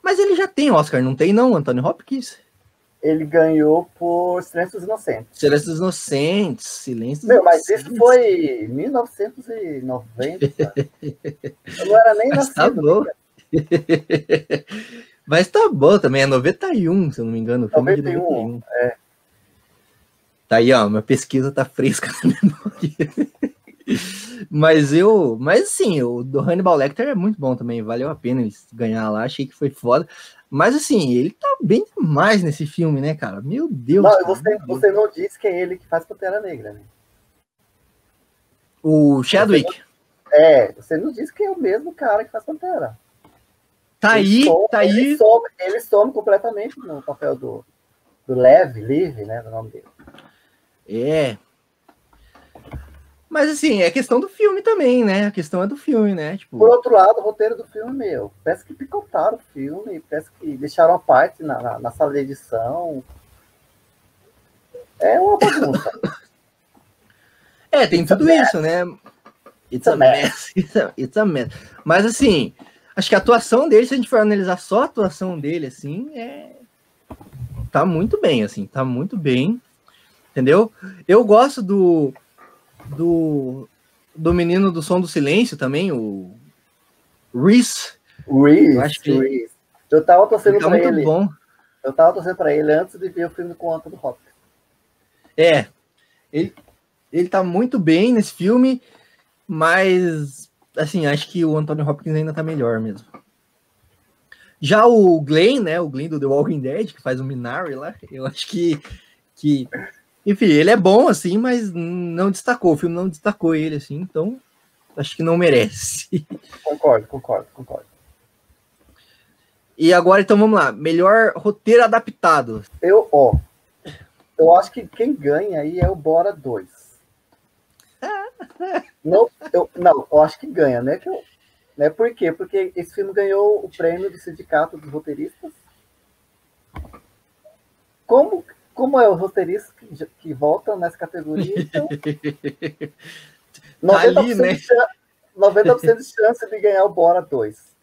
[SPEAKER 2] Mas ele já tem Oscar, não tem não, Anthony Hopkins?
[SPEAKER 3] Ele ganhou por Silêncios Inocentes.
[SPEAKER 2] Silêncio dos Inocentes, Silêncio dos
[SPEAKER 3] Meu, mas isso
[SPEAKER 2] Inocentes.
[SPEAKER 3] foi em 1990. Eu não era nem
[SPEAKER 2] Mas tá
[SPEAKER 3] nascido.
[SPEAKER 2] bom.
[SPEAKER 3] né?
[SPEAKER 2] Mas tá bom também, é 91, se eu não me engano. O filme é de
[SPEAKER 3] 91,
[SPEAKER 2] 91. Tá aí, ó, minha pesquisa tá fresca na memória. Mas eu, mas assim, o do Hannibal Lecter é muito bom também, valeu a pena ele ganhar lá, achei que foi foda. Mas assim, ele tá bem demais nesse filme, né, cara? Meu Deus.
[SPEAKER 3] Não,
[SPEAKER 2] cara,
[SPEAKER 3] você,
[SPEAKER 2] meu Deus.
[SPEAKER 3] você não disse que é ele que faz Pantera Negra, né?
[SPEAKER 2] O Chadwick.
[SPEAKER 3] É, você não disse que é o mesmo cara que faz Pantera.
[SPEAKER 2] Tá
[SPEAKER 3] Ele
[SPEAKER 2] aí,
[SPEAKER 3] some-
[SPEAKER 2] tá
[SPEAKER 3] Ele
[SPEAKER 2] aí.
[SPEAKER 3] some, ele some completamente no papel do, do Lev, Liv, né? Do nome dele.
[SPEAKER 2] É. Mas assim, é questão do filme também, né? A questão é do filme, né? Tipo,
[SPEAKER 3] Por outro lado, o roteiro do filme, meu, parece que picotaram o filme, parece que deixaram a parte na, na, na sala de edição. É uma bagunça.
[SPEAKER 2] É, tem
[SPEAKER 3] It's
[SPEAKER 2] tudo isso, né? It's a mess. It's a, it's a mess. Mas assim, acho que a atuação dele, se a gente for analisar só a atuação dele, assim, é. Tá muito bem, assim, tá muito bem. Entendeu? Eu gosto do. Do. Do menino do som do silêncio também, o. Reese.
[SPEAKER 3] Reese,
[SPEAKER 2] Eu acho que-
[SPEAKER 3] Reese. Eu tava torcendo
[SPEAKER 2] tá
[SPEAKER 3] pra ele.
[SPEAKER 2] bom.
[SPEAKER 3] Eu tava torcendo pra ele antes de ver o filme com o Anthony Hopkins.
[SPEAKER 2] É. Ele, ele tá muito bem nesse filme, mas assim, acho que o Anthony Hopkins ainda tá melhor mesmo. Já o Glenn, né, o Glenn do The Walking Dead, que faz o Minari lá, eu acho que que enfim, ele é bom assim, mas não destacou, o filme não destacou ele assim, então acho que não merece.
[SPEAKER 3] Concordo, concordo, concordo.
[SPEAKER 2] E agora então vamos lá, melhor roteiro adaptado.
[SPEAKER 3] Eu, ó, eu acho que quem ganha aí é o Bora 2. Não, eu, não, eu acho que ganha, né? Que eu, né? Por quê? Porque esse filme ganhou o prêmio do Sindicato dos Roteiristas. Como, como é o roteirista que, que volta nessa categoria, então, 90%,
[SPEAKER 2] Tá ali, né?
[SPEAKER 3] de chan- 90% de chance de ganhar o Bora 2.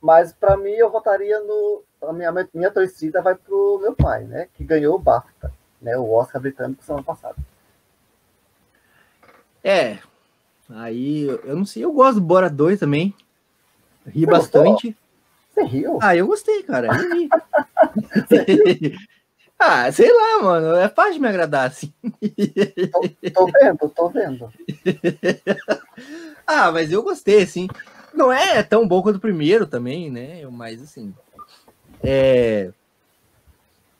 [SPEAKER 3] Mas para mim eu votaria no. A minha, minha torcida vai pro meu pai, né? Que ganhou o BAFTA, né? O Oscar britânico semana passada.
[SPEAKER 2] É. Aí eu não sei, eu gosto do Bora 2 também. Ri
[SPEAKER 3] Você gostou?
[SPEAKER 2] bastante.
[SPEAKER 3] Você riu?
[SPEAKER 2] Ah, eu gostei, cara. Eu ri. ah, sei lá, mano. É fácil de me agradar assim.
[SPEAKER 3] Tô vendo, tô vendo.
[SPEAKER 2] ah, mas eu gostei, assim. Não é tão bom quanto o primeiro também, né? Mas assim. É.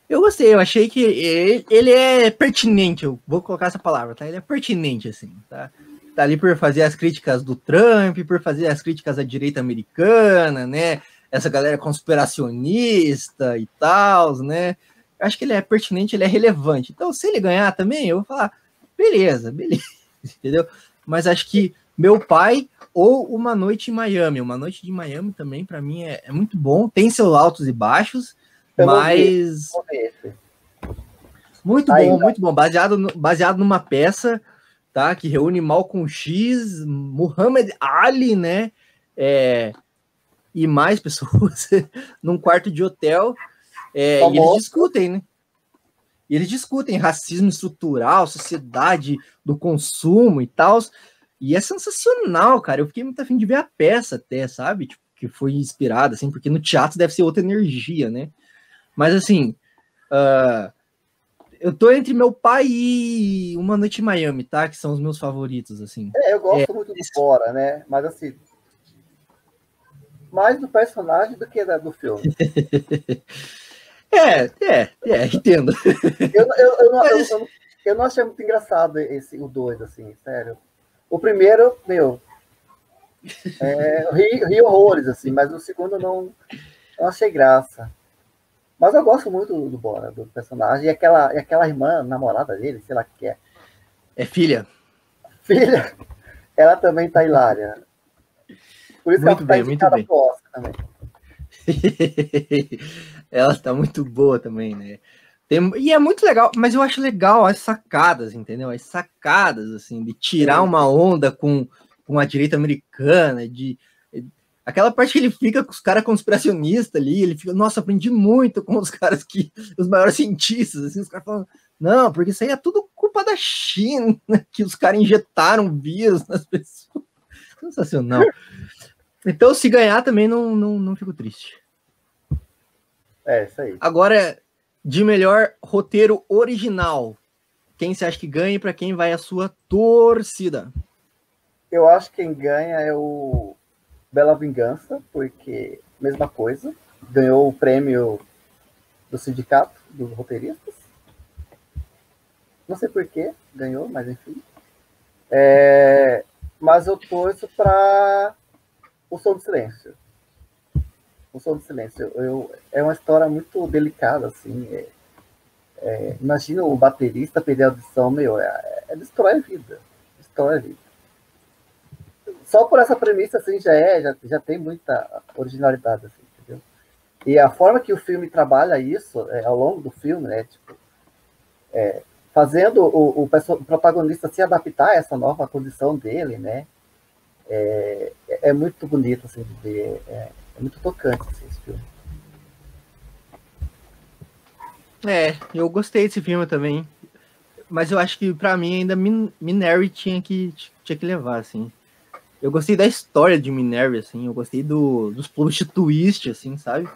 [SPEAKER 2] Eu gostei, eu achei que ele, ele é pertinente, eu vou colocar essa palavra, tá? Ele é pertinente, assim, tá? Tá ali por fazer as críticas do Trump, por fazer as críticas à direita americana, né? Essa galera conspiracionista e tal, né? Eu acho que ele é pertinente, ele é relevante. Então, se ele ganhar também, eu vou falar, beleza, beleza, entendeu? Mas acho que meu pai ou Uma Noite em Miami. Uma Noite de Miami também, para mim, é, é muito bom. Tem seus altos e baixos,
[SPEAKER 3] Eu
[SPEAKER 2] mas muito
[SPEAKER 3] Ainda.
[SPEAKER 2] bom, muito bom. Baseado, no- baseado numa peça, tá? Que reúne Malcolm X, Muhammad Ali, né? É, e mais pessoas num quarto de hotel. É, e eles discutem, né? E eles discutem racismo estrutural, sociedade do consumo e tal. E é sensacional, cara. Eu fiquei muito afim de ver a peça até, sabe? Tipo, que foi inspirada, assim, porque no teatro deve ser outra energia, né? Mas assim, ah, eu tô entre meu pai e Uma Noite em Miami, tá? Que são os meus favoritos, assim.
[SPEAKER 3] É, eu gosto muito do Bora, né? Mas assim. Mais do personagem do que do filme.
[SPEAKER 2] É, é, é, entendo.
[SPEAKER 3] Eu, eu, eu, não,
[SPEAKER 2] Mas-
[SPEAKER 3] eu, eu não achei muito engraçado esse, o 2, assim, sério. O primeiro, meu. É, ri, ri horrores, assim, mas o segundo eu não, não achei graça. Mas eu gosto muito do, do Bora, do personagem. E aquela, e aquela irmã, namorada dele, sei lá o que é.
[SPEAKER 2] É filha.
[SPEAKER 3] Filha, ela também tá hilária. Por isso
[SPEAKER 2] Muito
[SPEAKER 3] que ela
[SPEAKER 2] bem,
[SPEAKER 3] tá
[SPEAKER 2] muito bem.
[SPEAKER 3] pro Oscar também.
[SPEAKER 2] Ela tá muito boa também, né? Tem- e é muito legal, mas eu acho legal as sacadas, entendeu? As sacadas, assim, de tirar
[SPEAKER 3] Sim.
[SPEAKER 2] uma onda com, com a direita americana, de Aquela parte que ele fica com os caras conspiracionistas ali, ele fica, nossa, aprendi muito com os caras que, os maiores cientistas, assim, os caras falam, não, porque isso aí é tudo culpa da China, que os caras injetaram vírus nas pessoas. Sensacional. Então, se ganhar também não, não, não fico triste.
[SPEAKER 3] É, isso aí.
[SPEAKER 2] Agora, de melhor roteiro original, quem você acha que ganha e para quem vai a sua torcida?
[SPEAKER 3] Eu acho que quem ganha é o Bela Vingança, porque mesma coisa, ganhou o prêmio do sindicato dos roteiristas. Não sei porquê, ganhou, mas enfim. É, mas eu torço para o Som do Silêncio. O Som do Silêncio. Eu, eu, é uma história muito delicada, assim. É, é, imagina o baterista perder a audição, meu, é, é destrói a vida. Destrói a vida só por essa premissa, assim, já é, já, já tem muita originalidade, assim, entendeu? E a forma que o filme trabalha isso, é, ao longo do filme, né, tipo, é, fazendo o, o, o, protagonista se adaptar a essa nova condição dele, né, é, é muito bonito, assim, de ver, é, muito tocante, assim, esse filme.
[SPEAKER 2] É, eu gostei desse filme também, mas eu acho que para mim ainda Min tinha que, tinha que levar, assim. Eu gostei da história de Minerva, assim, eu gostei do, dos plot twist, assim, sabe?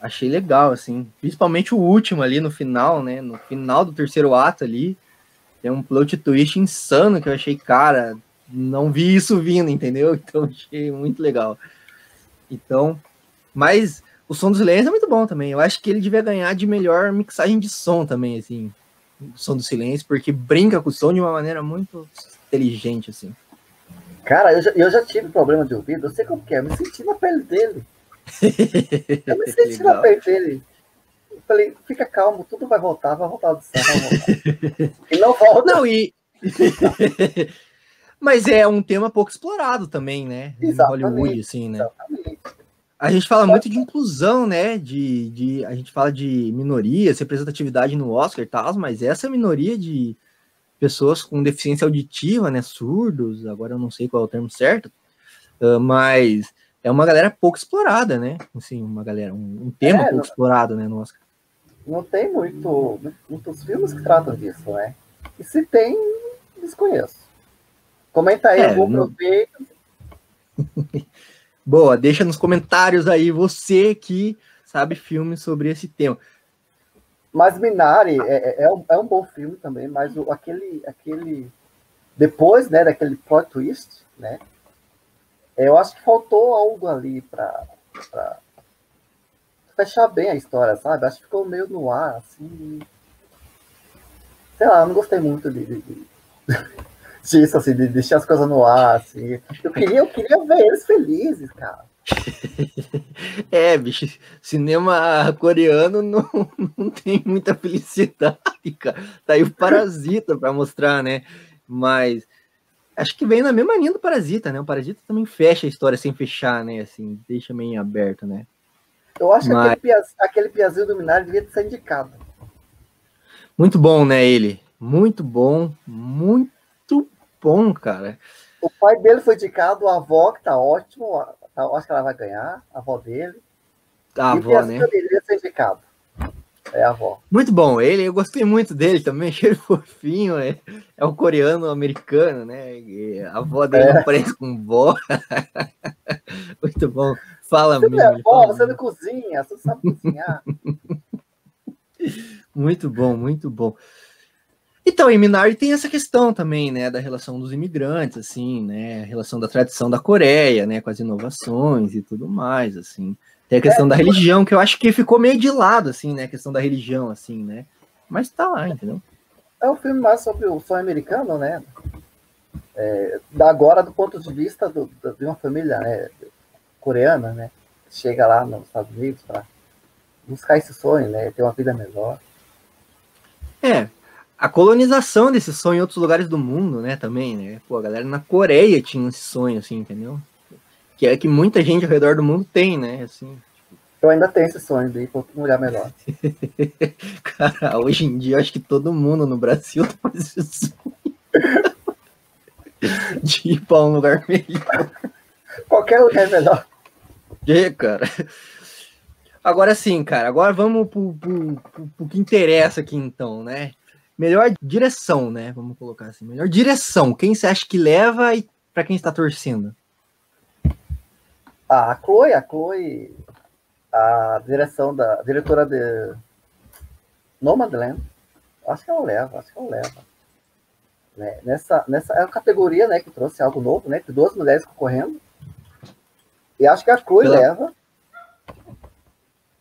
[SPEAKER 2] Achei legal, assim. Principalmente o último ali no final, né? No final do terceiro ato ali. Tem um plot twist insano que eu achei, cara, não vi isso vindo, entendeu? Então achei muito legal. Então, mas o som dos silêncio é muito bom também. Eu acho que ele devia ganhar de melhor mixagem de som também, assim. O som do silêncio, porque brinca com o som de uma maneira muito inteligente, assim.
[SPEAKER 3] Cara, eu já, eu já tive problema de ouvido, eu sei como que é, eu me senti na pele dele. Eu me senti na pele dele. Eu falei, fica calmo, tudo vai voltar, vai voltar do céu, vai voltar. e não volta.
[SPEAKER 2] Não, e. Mas é um tema pouco explorado também, né?
[SPEAKER 3] Exatamente,
[SPEAKER 2] em Hollywood, assim, né?
[SPEAKER 3] Exatamente.
[SPEAKER 2] A gente fala muito de inclusão, né? De, de, a gente fala de minorias, representatividade no Oscar e tal, mas essa minoria de, pessoas com deficiência auditiva, né, surdos, agora eu não sei qual é o termo certo, uh, mas é uma galera pouco explorada, né, assim, uma galera, um, um tema é, pouco não, explorado, né, no Oscar.
[SPEAKER 3] Não tem muito, muitos filmes que tratam disso, né, e se tem, desconheço. Comenta aí, é, eu vou não...
[SPEAKER 2] Boa, deixa nos comentários aí você que sabe filmes sobre esse tema.
[SPEAKER 3] Mas Minari é, é, é, um, é um bom filme também, mas o, aquele, aquele. Depois né, daquele plot twist, né? Eu acho que faltou algo ali para fechar bem a história, sabe? Acho que ficou meio no ar, assim. Sei lá, eu não gostei muito de, de, de, disso, assim, de deixar as coisas no ar, assim. Eu queria, eu queria ver eles felizes, cara.
[SPEAKER 2] É, bicho, cinema coreano não, não tem muita felicidade, cara. Tá aí o Parasita para mostrar, né? Mas acho que vem na mesma linha do Parasita, né? O Parasita também fecha a história sem fechar, né? Assim, deixa meio aberto, né?
[SPEAKER 3] Eu acho Mas... que aquele, aquele piazinho do Minari devia ser indicado.
[SPEAKER 2] Muito bom, né, ele? Muito bom, muito bom, cara.
[SPEAKER 3] O pai dele foi indicado, a avó, que tá ótimo, Tá, acho que ela vai ganhar, a avó dele.
[SPEAKER 2] A avó, né?
[SPEAKER 3] Dele ser indicado. É a avó.
[SPEAKER 2] Muito bom, ele, eu gostei muito dele também, achei ele fofinho, é, é um coreano americano, né? E a avó dele é. parece com vó. muito bom. Fala
[SPEAKER 3] você
[SPEAKER 2] mesmo.
[SPEAKER 3] É vó, você não cozinha, você não sabe cozinhar.
[SPEAKER 2] muito bom, muito bom. Então, em Minari tem essa questão também, né, da relação dos imigrantes, assim, né, a relação da tradição da Coreia, né, com as inovações e tudo mais, assim. Tem a questão é, da religião, que eu acho que ficou meio de lado, assim, né, a questão da religião, assim, né, mas tá lá, entendeu?
[SPEAKER 3] É um filme mais sobre o sonho americano, né, é, agora do ponto de vista do, de uma família, né, coreana, né, chega lá nos Estados Unidos para buscar esse sonho, né, ter uma vida melhor.
[SPEAKER 2] É, a colonização desse sonho em outros lugares do mundo, né, também, né? Pô, a galera na Coreia tinha esse sonho, assim, entendeu? Que é que muita gente ao redor do mundo tem, né, assim.
[SPEAKER 3] Eu ainda tenho esse sonho de ir para um lugar melhor.
[SPEAKER 2] Cara, hoje em dia acho que todo mundo no Brasil tá esse sonho. de ir para um lugar melhor.
[SPEAKER 3] Qualquer lugar é melhor.
[SPEAKER 2] É, cara. Agora sim, cara. Agora vamos pro, pro, pro, pro que interessa aqui, então, né? Melhor direção, né? Vamos colocar assim. Melhor direção. Quem você acha que leva e para quem está torcendo?
[SPEAKER 3] Ah, a Chloe, a Chloe, a direção da a diretora de Nomadland, acho que ela leva, acho que ela leva. Né? Nessa, nessa é uma categoria né, que trouxe algo novo, né? Tem duas mulheres concorrendo. E acho que a Chloe Pela... leva.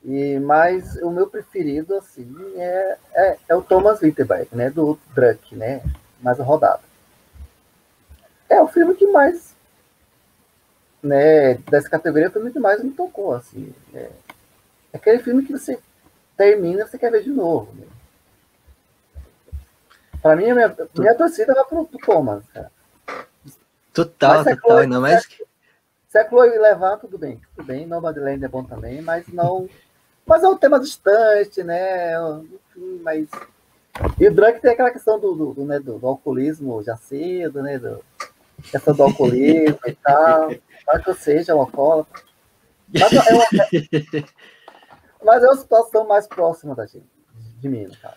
[SPEAKER 3] E, mas o meu preferido, assim, é, é, é o Thomas Winterberg, né? Do Drunk, né? Mais rodado. É o filme que mais, né? Dessa categoria, é o filme que mais me tocou, assim. É, é aquele filme que você termina você quer ver de novo. Né? Pra mim, minha, minha torcida vai pro, pro Thomas, cara.
[SPEAKER 2] Total, total, Chloe, ainda mais que...
[SPEAKER 3] Se a Chloe levar, tudo bem. Tudo bem, Nomadland é bom também, mas não... Mas é um tema distante, né? Enfim, mas... E o Drunk tem aquela questão do, do, do, né, do, do alcoolismo já cedo, né? Do, questão do alcoolismo e tal. Para que eu seja um alcoólatra. Mas é, uma, mas é uma situação mais próxima da gente, de mim, no caso.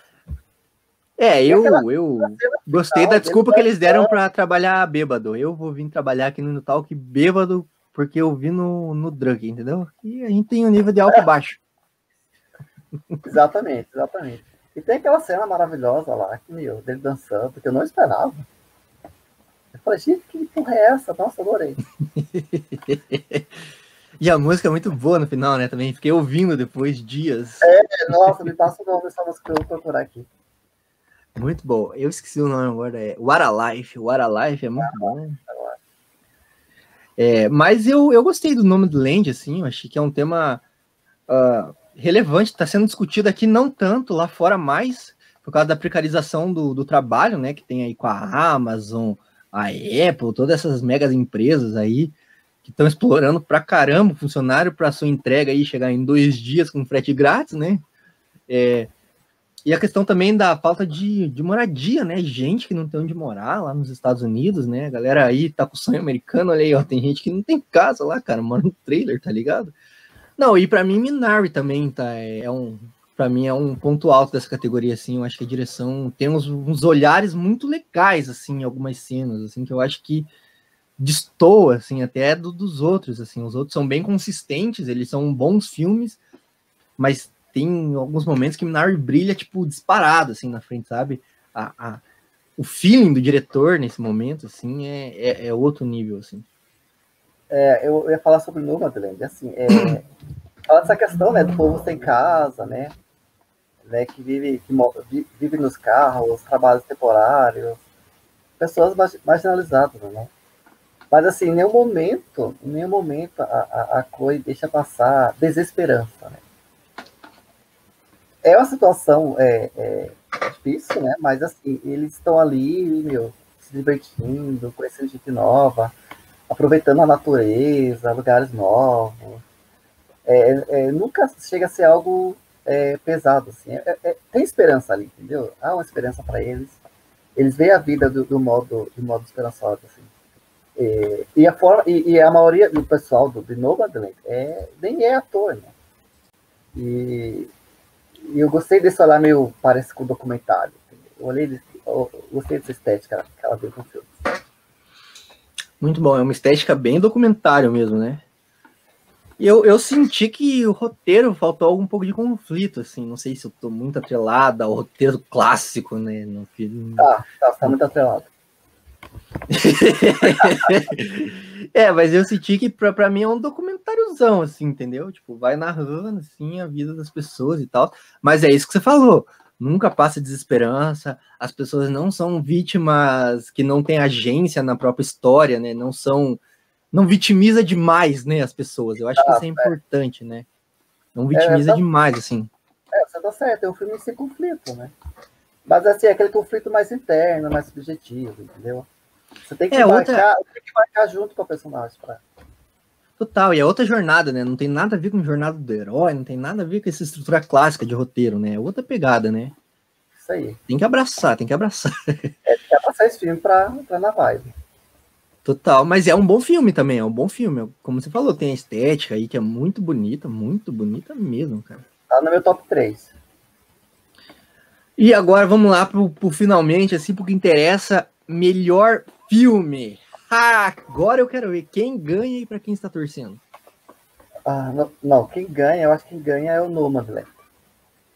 [SPEAKER 2] É, eu, eu gostei da desculpa que eles deram para trabalhar bêbado. Eu vou vir trabalhar aqui no Talk bêbado porque eu vi no, no drug, entendeu? E a gente tem um nível de álcool é. baixo.
[SPEAKER 3] Exatamente, exatamente. E tem aquela cena maravilhosa lá, que, meu, dele dançando, que eu não esperava. Eu falei, gente, que porra é essa? Nossa, adorei.
[SPEAKER 2] E a música é muito boa no final, né? Também fiquei ouvindo depois dias.
[SPEAKER 3] É, nossa, me passa o nome dessa música que eu vou procurar aqui.
[SPEAKER 2] Muito bom. Eu esqueci o nome agora. É What a Life. What a Life é muito ah, bom. É, mas eu, eu gostei do nome do Land, assim. Eu achei que é um tema uh, relevante. Está sendo discutido aqui, não tanto lá fora, mais por causa da precarização do, do trabalho, né? Que tem aí com a Amazon, a Apple, todas essas megas empresas aí que estão explorando pra caramba o funcionário para sua entrega aí chegar em dois dias com frete grátis, né? É, e a questão também da falta de, de moradia, né? Gente que não tem onde morar lá nos Estados Unidos, né? A galera aí tá com sonho americano, olha aí, ó, tem gente que não tem casa lá, cara, mora no trailer, tá ligado? Não, e para mim Minari também tá, é um, para mim é um ponto alto dessa categoria, assim, eu acho que a direção tem uns, uns olhares muito legais, assim, em algumas cenas, assim, que eu acho que destoa, assim, até do, dos outros, assim, os outros são bem consistentes, eles são bons filmes, mas tem alguns momentos que Minari brilha, tipo, disparado, assim, na frente, sabe? A, a, o feeling do diretor nesse momento, assim, é, é, é outro nível, assim.
[SPEAKER 3] É, eu, ia falar sobre Nomadland, assim, é, fala dessa questão, né, do povo sem casa, né, né, que vive, que vive nos carros, trabalhos temporários, pessoas marginalizadas, né, mas assim, em nenhum momento, em nenhum momento a, a, a deixa passar desesperança, né? É uma situação é, é difícil, né? Mas assim, eles estão ali, meu, se divertindo, conhecendo gente nova, aproveitando a natureza, lugares novos. É, é, nunca chega a ser algo é, pesado, assim. É, é, tem esperança ali, entendeu? Há uma esperança para eles. Eles veem a vida do, do modo, do modo esperançoso, assim. É, e, a forma, e, e, a maioria do pessoal do, de Nomadland é, nem é ator, né? E, e eu gostei desse olhar meio parece com o documentário. Eu, olhei, eu gostei dessa estética que ela deu com o filme.
[SPEAKER 2] Muito bom, é uma estética bem documentário mesmo, né? Eu, eu senti que o roteiro faltou um pouco de conflito, assim. Não sei se eu tô muito atrelado ao roteiro clássico, né? No filme.
[SPEAKER 3] Tá, tá, tá muito atrelado.
[SPEAKER 2] é, mas eu senti que pra, pra mim é um documentáriozão, assim, entendeu? Tipo, vai narrando, assim, a vida das pessoas e tal. Mas é isso que você falou. Nunca passa desesperança, as pessoas não são vítimas que não têm agência na própria história, né? Não são. Não vitimiza demais, né, as pessoas. Eu acho ah, que isso é, é importante, né? Não vitimiza é, tá... demais, assim.
[SPEAKER 3] É, você tá certo, é um filme sem conflito, né? Mas assim, é aquele conflito mais interno, mais subjetivo, entendeu? Você tem que, é, marcar, outra... tem que marcar junto com o personagem. Pra...
[SPEAKER 2] Total, e é outra jornada, né? Não tem nada a ver com jornada do herói, não tem nada a ver com essa estrutura clássica de roteiro, né? É outra pegada, né?
[SPEAKER 3] Isso aí.
[SPEAKER 2] Tem que abraçar, tem que abraçar.
[SPEAKER 3] É, tem que abraçar esse filme pra entrar na vibe.
[SPEAKER 2] Total, mas é um bom filme também, é um bom filme. Como você falou, tem a estética aí que é muito bonita, muito bonita mesmo, cara.
[SPEAKER 3] Tá no meu top 3.
[SPEAKER 2] E agora vamos lá pro, pro finalmente, assim, porque interessa melhor filme. Ah, agora eu quero ver quem ganha e para quem está torcendo.
[SPEAKER 3] Ah, não, não, quem ganha, eu acho que quem ganha é o Nomadland.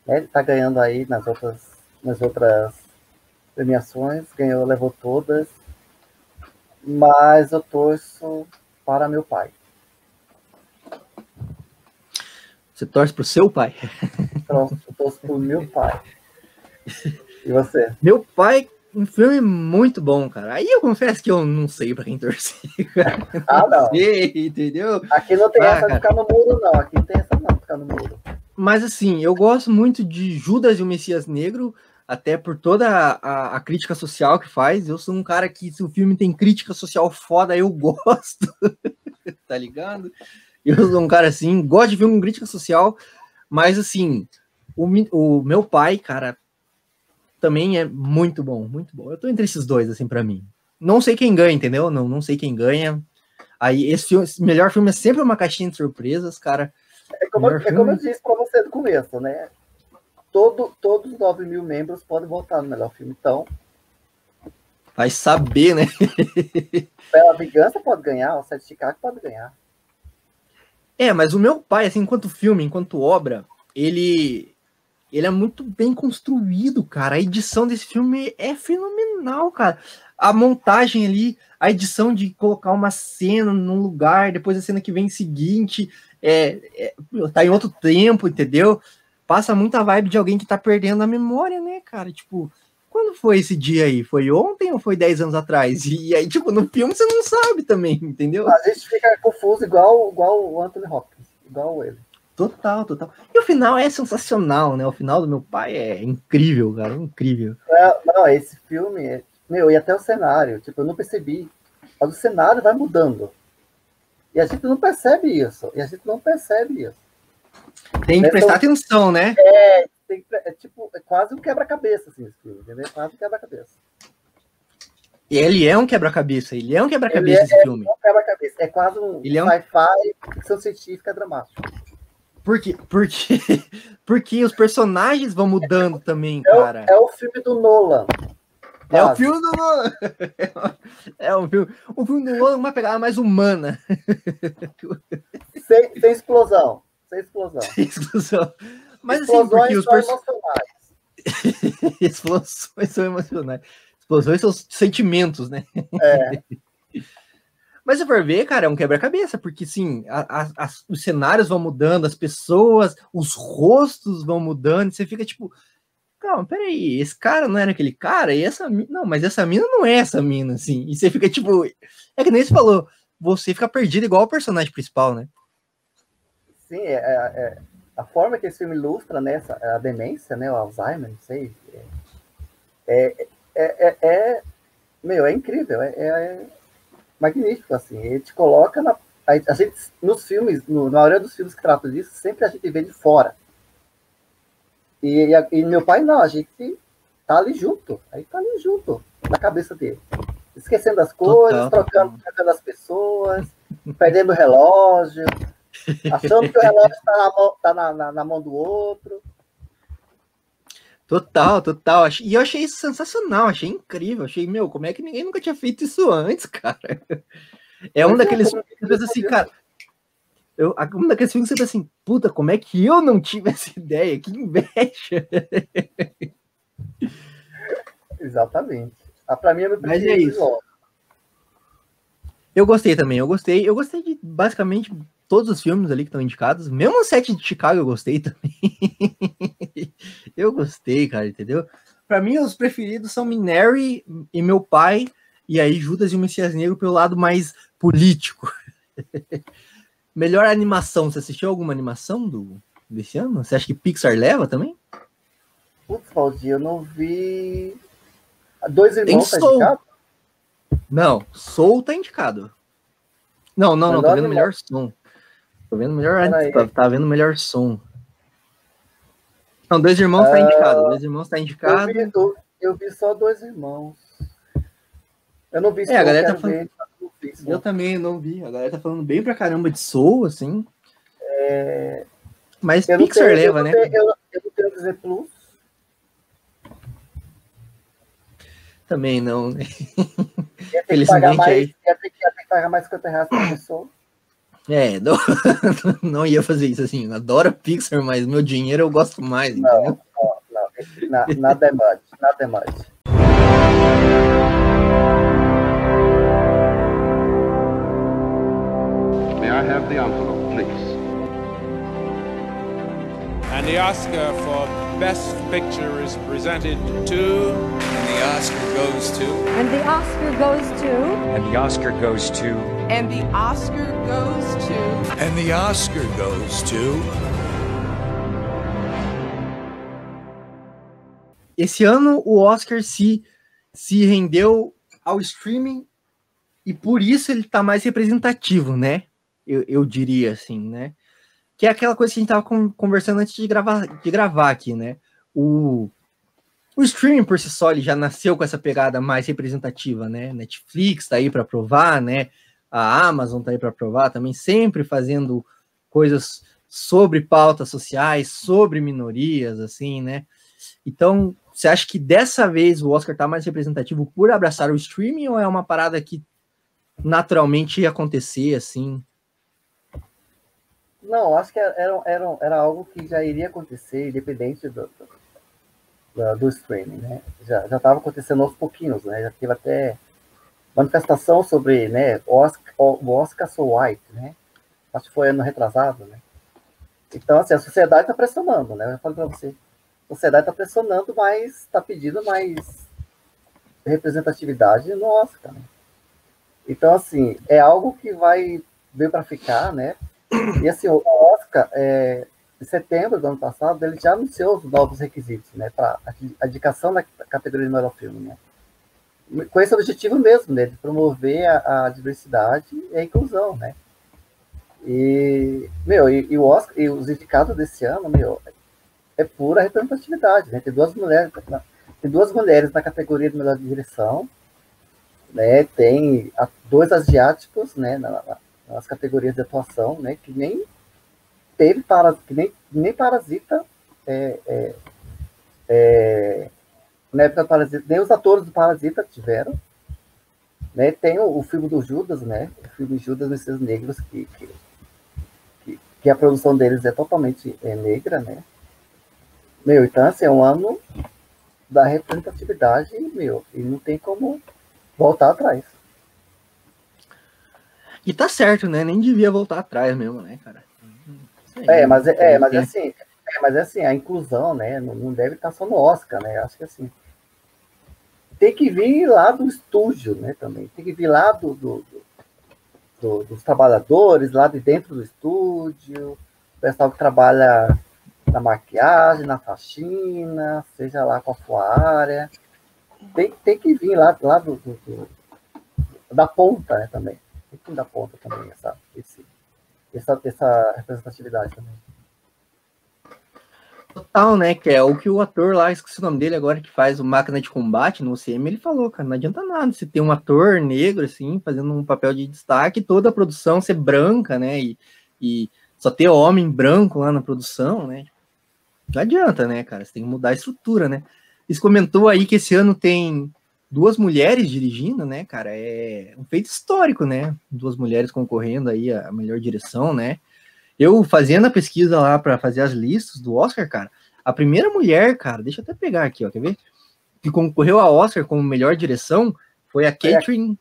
[SPEAKER 3] Né? Ele tá ganhando aí nas outras, nas outras premiações, ganhou, levou todas. Mas eu torço para meu pai.
[SPEAKER 2] Você torce pro seu pai?
[SPEAKER 3] Torço, eu torço pro meu pai. E você?
[SPEAKER 2] Meu pai, um filme muito bom, cara. Aí eu confesso que eu não sei pra quem torcer. cara.
[SPEAKER 3] Ah, não.
[SPEAKER 2] sei, entendeu?
[SPEAKER 3] Aqui não tem
[SPEAKER 2] Ah,
[SPEAKER 3] essa de
[SPEAKER 2] cara.
[SPEAKER 3] ficar no muro, não. Aqui não tem essa não de ficar no muro.
[SPEAKER 2] Mas assim, eu gosto muito de Judas e o Messias Negro, até por toda a, a- a crítica social que faz. Eu sou um cara que, se o filme tem crítica social foda, eu gosto. tá ligado? Eu sou um cara assim, gosto de filme com crítica social, mas assim, o, o meu pai, cara, também é muito bom, muito bom. Eu tô entre esses dois, assim, pra mim. Não sei quem ganha, entendeu? Não, não sei quem ganha. Aí, esse, filme, esse melhor filme é sempre uma caixinha de surpresas, cara.
[SPEAKER 3] É como, é como eu disse para você do começo, né? Todo, todos os 9 mil membros podem votar no melhor filme. Então,
[SPEAKER 2] Vai saber, né?
[SPEAKER 3] Bela Vingança pode ganhar, o Sete de Chicago pode ganhar.
[SPEAKER 2] É, mas o meu pai, assim, enquanto filme, enquanto obra, ele ele é muito bem construído, cara. A edição desse filme é fenomenal, cara. A montagem ali, a edição de colocar uma cena num lugar, depois a cena que vem seguinte, é, é, tá em outro tempo, entendeu? Passa muita vibe de alguém que tá perdendo a memória, né, cara? Tipo, quando foi esse dia aí? Foi ontem ou foi 10 anos atrás? E aí, tipo, no filme você não sabe também, entendeu?
[SPEAKER 3] A gente fica confuso igual, igual o Anthony Hopkins, igual ele.
[SPEAKER 2] Total, total. E o final é sensacional, né? O final do meu pai é incrível, cara, incrível.
[SPEAKER 3] Não, não, esse filme, é- meu, e até o cenário, tipo, eu não percebi. Mas o cenário vai mudando. E a gente não percebe isso. E a gente não percebe isso.
[SPEAKER 2] Tem que
[SPEAKER 3] Então-
[SPEAKER 2] prestar atenção, né?
[SPEAKER 3] Tem que- é tipo, é quase um quebra-cabeça, assim, esse filme, entendeu? É quase um quebra-cabeça.
[SPEAKER 2] E ele é um quebra-cabeça, ele é um quebra-cabeça
[SPEAKER 3] é-
[SPEAKER 2] esse filme.
[SPEAKER 3] É um quebra-cabeça. É quase um
[SPEAKER 2] Ele é um-
[SPEAKER 3] sci-fi, ficção científica dramática.
[SPEAKER 2] Por quê? Porque, porque os personagens vão mudando também,
[SPEAKER 3] É,
[SPEAKER 2] cara.
[SPEAKER 3] é o filme do Nolan.
[SPEAKER 2] É o filme do Nolan. É o filme, o filme do Nolan com uma pegada mais humana.
[SPEAKER 3] Sem, sem explosão. Sem explosão.
[SPEAKER 2] Explosão. Mas assim,
[SPEAKER 3] Explosões
[SPEAKER 2] porque os personagens. Explosões são emocionais. Explosões são os sentimentos, né?
[SPEAKER 3] É.
[SPEAKER 2] Mas se for ver, cara, é um quebra-cabeça, porque sim, a- a- os cenários vão mudando, as pessoas, os rostos vão mudando, você fica tipo, calma, peraí, esse cara não era aquele cara, e essa não, mas essa mina não é essa mina, assim, e você fica tipo, é que nem você falou, você fica perdido igual o personagem principal, né?
[SPEAKER 3] Sim, é, é- é- a forma que esse filme ilustra né, essa- a demência, né, o Alzheimer, não sei. É, é, é, é- meu, é incrível, é, é magnífico, assim. Ele te coloca na. A, gente, nos filmes, no- na maioria dos filmes que tratam disso, sempre a gente vê de fora. E, a- e meu pai não, a gente tá ali junto, aí tá ali junto, na cabeça dele. Esquecendo as coisas,
[SPEAKER 2] Total.
[SPEAKER 3] trocando, trocando as pessoas, perdendo o relógio, achando que o relógio está na mão, tá na, na- na mão do outro.
[SPEAKER 2] Total, total. E eu achei isso sensacional, achei incrível. Achei, meu, como é que ninguém nunca tinha feito isso antes, cara? É um
[SPEAKER 3] é,
[SPEAKER 2] daqueles filmes que você pensa assim, cara. Eu, um daqueles filmes que você pensa assim, puta, como é que eu não tive essa ideia? Que inveja!
[SPEAKER 3] Exatamente. Ah, pra mim é meu
[SPEAKER 2] Mas é isso.
[SPEAKER 3] logo.
[SPEAKER 2] Eu gostei também, eu gostei. Eu gostei de basicamente todos os filmes ali que estão indicados. Mesmo o set de Chicago eu gostei também. eu gostei, cara, entendeu? Pra mim, os preferidos são Minari e meu pai, e aí Judas e o Messias Negro pelo lado mais político. Melhor animação, você assistiu alguma animação do, desse ano? Você acha que Pixar leva também?
[SPEAKER 3] Putz, Valdir, eu não vi. Dois irmãos tá
[SPEAKER 2] Soul.
[SPEAKER 3] indicado?
[SPEAKER 2] Não, Soul tá indicado. Não, não, não, tô
[SPEAKER 3] Melhor
[SPEAKER 2] vendo
[SPEAKER 3] anima-
[SPEAKER 2] melhor som. Tô vendo melhor, tá, tá vendo melhor som. Não, Dois Irmãos tá indicado, Dois Irmãos tá
[SPEAKER 3] Eu
[SPEAKER 2] indicado.
[SPEAKER 3] vi, eu, eu vi só dois irmãos. Eu não vi
[SPEAKER 2] É, a galera tá falando-
[SPEAKER 3] ver.
[SPEAKER 2] Eu também não vi. A galera tá falando bem pra caramba de Soul, assim.
[SPEAKER 3] É,
[SPEAKER 2] Mas
[SPEAKER 3] eu
[SPEAKER 2] Pixar
[SPEAKER 3] tenho-
[SPEAKER 2] leva,
[SPEAKER 3] eu
[SPEAKER 2] né?
[SPEAKER 3] tenho- Eu, eu não tenho Disney Plus.
[SPEAKER 2] Também não, né?
[SPEAKER 3] Ia ter que pagar
[SPEAKER 2] Felizmente,
[SPEAKER 3] mais,
[SPEAKER 2] aí-
[SPEAKER 3] ia ter, que- ia ter que pagar mais 50 reais por pessoa.
[SPEAKER 2] É, não, não ia fazer isso assim. Eu adoro Pixar, mas meu dinheiro eu gosto mais, entendeu?
[SPEAKER 3] Não, não, não. esse- na- Nada é much, nada é much.
[SPEAKER 4] May I have the envelope, please?
[SPEAKER 5] And the Oscar for Best Picture is presented to.
[SPEAKER 6] And the Oscar goes to.
[SPEAKER 7] And the Oscar goes to.
[SPEAKER 8] And the Oscar goes to.
[SPEAKER 9] And the Oscar goes to.
[SPEAKER 6] And the Oscar goes to.
[SPEAKER 2] Esse ano o Oscar se, se rendeu ao streaming e por isso ele tá mais representativo, né? Eu, eu diria assim, né? Que é aquela coisa que a gente tava con- conversando antes de gravar, de gravar aqui, né? O, o streaming por si só ele já nasceu com essa pegada mais representativa, né? Netflix tá aí para provar, né? A Amazon tá aí para provar também, sempre fazendo coisas sobre pautas sociais, sobre minorias, assim, né? Então, você acha que dessa vez o Oscar tá mais representativo por abraçar o streaming ou é uma parada que naturalmente ia acontecer assim?
[SPEAKER 3] Não, acho que era, era, era algo que já iria acontecer, independente do, do, do- streaming, né? Já estava acontecendo aos pouquinhos, né? Já teve até manifestação sobre, né, Oscar, o Oscar So White, né? Acho que foi ano retrasado, né? Então, assim, a sociedade está pressionando, né? Eu falo para você, a sociedade está pressionando, mas está pedindo mais representatividade no Oscar, né? Então, assim, é algo que vai vir para ficar, né? E assim, o Oscar, é, em setembro do ano passado, ele já anunciou os novos requisitos, né, para a indicação da categoria de melhor filme, né? Com esse objetivo mesmo, né, de promover a, a diversidade e a inclusão, né? E, meu, e, e o Oscar, e os indicados desse ano, meu, é pura representatividade, né? Tem duas mulheres, tem duas mulheres na categoria de melhor direção, né? Tem a- dois asiáticos, né, na- na- nas categorias de atuação, né, que nem teve para que nem, nem Parasita é, é, é, na época do Parasita, nem os atores do Parasita tiveram, né, tem o, o filme do Judas, né, o filme Judas Messias Negros que, que, que, que a produção deles é totalmente é, negra, né, meu, então assim, é um ano da representatividade, meu, e não tem como voltar atrás.
[SPEAKER 2] E tá certo, né? Nem devia voltar atrás mesmo, né, cara? Isso aí,
[SPEAKER 3] É, mas é, é, mas assim, é, mas é assim, a inclusão, né? Não, deve estar só no Oscar, né? Acho que assim. Tem que vir lá do estúdio, né? Também. Tem que vir lá do, do- do- do- dos trabalhadores, lá de dentro do estúdio, o pessoal que trabalha na maquiagem, na faxina, seja lá qual for a área. Tem, tem que vir lá, lá do, do- do- da ponta, né? Também. Tem que da ponta também, essa, esse, essa, essa representatividade também.
[SPEAKER 2] Total, né? Que é o que o ator lá, esqueci o nome dele agora, que faz o Máquina de Combate no UCM, ele falou, cara, não adianta nada você ter um ator negro, assim, fazendo um papel de destaque, toda a produção ser branca, né? E, e só ter homem branco lá na produção, né? Não adianta, né, cara? Você tem que mudar a estrutura, né? Você comentou aí que esse ano tem duas mulheres dirigindo, né, cara? É um feito histórico, né? Duas mulheres concorrendo aí a melhor direção, né? Eu fazendo a pesquisa lá para fazer as listas do Oscar, cara, a primeira mulher, cara, deixa eu até pegar aqui, ó, quer ver? Que concorreu ao Oscar como melhor direção foi a Catherine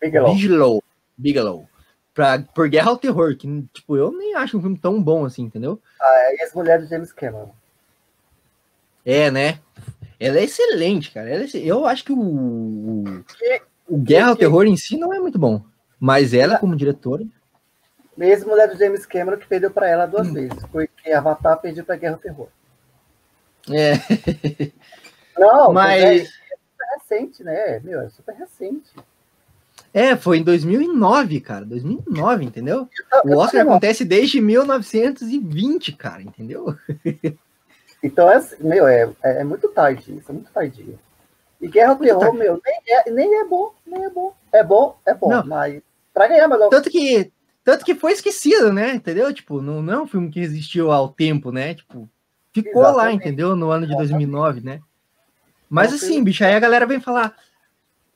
[SPEAKER 3] Bigelow.
[SPEAKER 2] Bigelow, Bigelow pra, por Guerra ao Terror, que, tipo, eu nem acho um filme tão bom assim, entendeu?
[SPEAKER 3] Ah, e as mulheres de James Cameron.
[SPEAKER 2] É, né? Ela é excelente, cara. É exce- eu acho que o, o, o Guerra ao Terror em si não é muito bom, mas ela como diretora,
[SPEAKER 3] Mesmo mulher do James Cameron que perdeu para ela
[SPEAKER 2] Hum.
[SPEAKER 3] duas vezes, porque Avatar perdeu para Guerra ao Terror.
[SPEAKER 2] é,
[SPEAKER 3] Não,
[SPEAKER 2] Mas-
[SPEAKER 3] mas é super recente, né? Meu, é super recente.
[SPEAKER 2] é, foi em 2009, cara, 2009, entendeu? O Oscar acontece desde 1920, cara, entendeu?
[SPEAKER 3] Então, é, meu, é, é, é muito tarde isso, é muito tardio. E Guerra
[SPEAKER 2] Muito
[SPEAKER 3] Terror, meu, nem é, nem é bom, nem é bom. É bom, é bom,
[SPEAKER 2] Não.
[SPEAKER 3] mas Pra ganhar, mas...
[SPEAKER 2] Tanto que, tanto que foi esquecido, né? Entendeu? Tipo, não, não é um filme que resistiu ao tempo, né? Tipo, ficou Exatamente. lá, entendeu? No ano de 2009, né? Mas assim, bicho, aí a galera vem falar,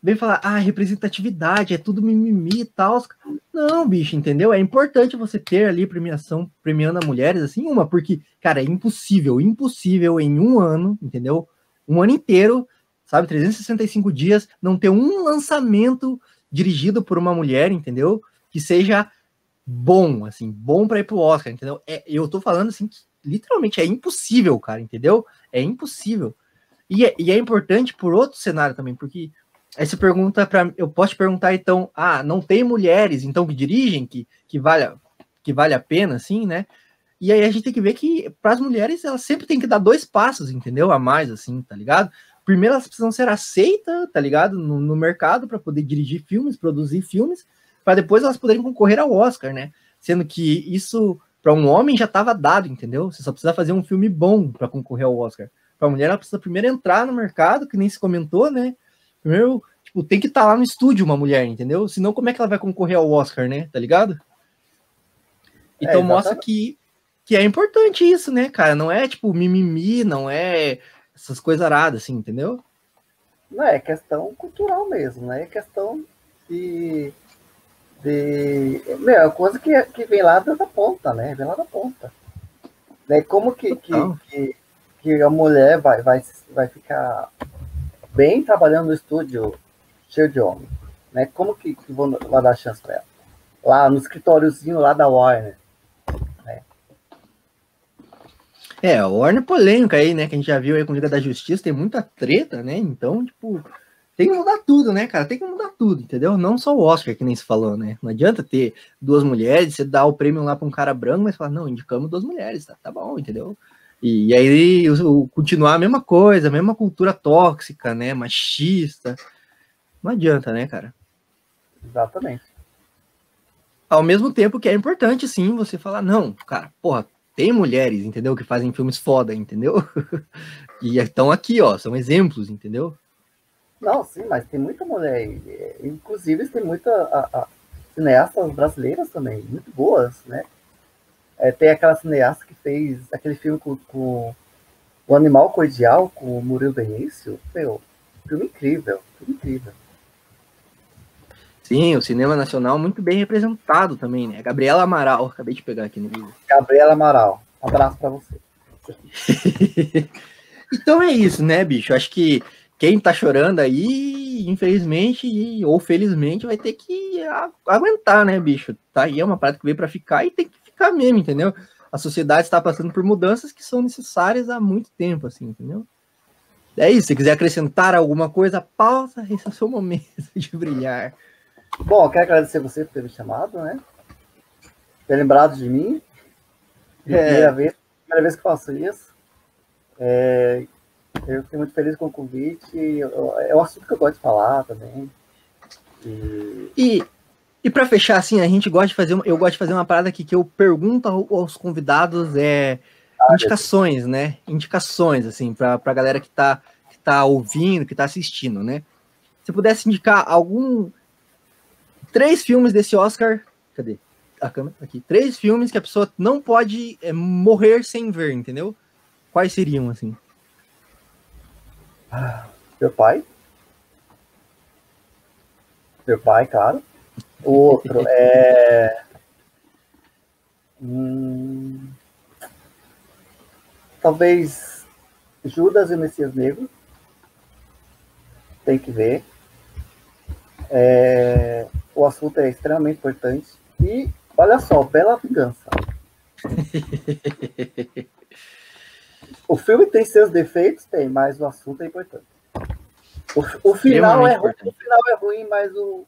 [SPEAKER 2] vem falar, ah, representatividade, é tudo mimimi e tal. Não, bicho, entendeu? É importante você ter ali premiação premiando a mulheres, assim, uma, porque, cara, é impossível, impossível em um ano, entendeu? Um ano inteiro, sabe, 365 dias, não ter um lançamento dirigido por uma mulher, entendeu? Que seja bom, assim, bom para ir pro Oscar, entendeu? É, eu tô falando assim, que, literalmente é impossível, cara, entendeu? É impossível. E é, e é importante por outro cenário também, porque Você pergunta para eu posso te perguntar então, ah, não tem mulheres então que dirigem que que vale que vale a pena assim, né? E aí a gente tem que ver que para as mulheres elas sempre tem que dar dois passos, entendeu? A mais assim, tá ligado? Primeiro elas precisam ser aceitas, tá ligado? No, no mercado para poder dirigir filmes, produzir filmes, para depois elas poderem concorrer ao Oscar, né? Sendo que isso para um homem já estava dado, entendeu? Você só precisa fazer um filme bom para concorrer ao Oscar. Para a mulher ela precisa primeiro entrar no mercado, que nem se comentou, né? Primeiro, tipo, tem que estar tá lá no estúdio uma mulher, entendeu? Senão, como é que ela vai concorrer ao Oscar, né? Tá ligado? Então é, mostra que, que é importante isso, né, cara? Não é tipo mimimi, não é essas coisas aradas, assim, entendeu?
[SPEAKER 3] Não, é questão cultural mesmo, né? É questão de. de meu, é coisa que, que vem lá da ponta, né? Vem lá da ponta. Né? Como que, que, que, que a mulher vai, vai, vai ficar bem trabalhando no estúdio cheio de homem. Né? Como que, que vão, dar chance para ela? Lá no escritóriozinho lá da Warner. Né?
[SPEAKER 2] É, a Warner polêmica aí, né? Que a gente já viu aí com Liga da Justiça, tem muita treta, né? Então, tipo, tem que mudar tudo, né, cara? Tem que mudar tudo, entendeu? Não só o Oscar, que nem se falou, né? Não adianta ter duas mulheres, você dá o prêmio lá para um cara branco, mas falar, não, indicamos duas mulheres, tá, tá bom, entendeu? E, aí o, continuar a mesma coisa, a mesma cultura tóxica, né? Machista. Não adianta, né, cara?
[SPEAKER 3] Exatamente.
[SPEAKER 2] Ao mesmo tempo que é importante, sim, você falar, não, cara, porra, tem mulheres, entendeu? Que fazem filmes foda, entendeu? e estão aqui, ó, são exemplos, entendeu?
[SPEAKER 3] Não, sim, mas tem muita mulher. Inclusive, tem muita a, a, cineastas brasileiras também, muito boas, né? É, tem aquela cineasta que fez aquele filme com, com o Animal Cordial, com o Murilo Benício. Meu, filme incrível, filme incrível.
[SPEAKER 2] Sim, o cinema nacional muito bem representado também, né? Gabriela Amaral, acabei de pegar aqui no vídeo.
[SPEAKER 3] Gabriela Amaral, um abraço para você.
[SPEAKER 2] então é isso, né, bicho? Acho que quem tá chorando aí, infelizmente ou felizmente, vai ter que aguentar, né, bicho? Tá aí, é uma prática que veio para ficar e tem que ficar mesmo, entendeu? A sociedade está passando por mudanças que são necessárias há muito tempo, assim, entendeu? É isso, se quiser acrescentar alguma coisa, pausa, esse é o seu momento de brilhar.
[SPEAKER 3] Bom, quero agradecer você por ter me chamado, né? Ter lembrado de mim. É. Primeira, vez, primeira vez que faço isso. É, eu fiquei muito feliz com o convite. É um assunto que eu gosto de falar também.
[SPEAKER 2] E, e, e para fechar, assim, a gente gosta de fazer. Eu gosto de fazer uma parada aqui que eu pergunto aos convidados é, ah, indicações, né? Indicações, assim, para a galera que está que tá ouvindo, que está assistindo, né? Se pudesse indicar algum três filmes desse Oscar. Cadê? A câmera aqui. Três filmes que a pessoa não pode é, morrer sem ver, entendeu? Quais seriam, assim?
[SPEAKER 3] Meu pai. Meu pai, claro. O outro é. Hum... Talvez Judas e o Messias Negro. Tem que ver. É o assunto é extremamente importante. E olha só, Bela Vingança. o filme tem seus defeitos, tem, mas o assunto é importante. O, o final, é ruim, o final é ruim, mas o,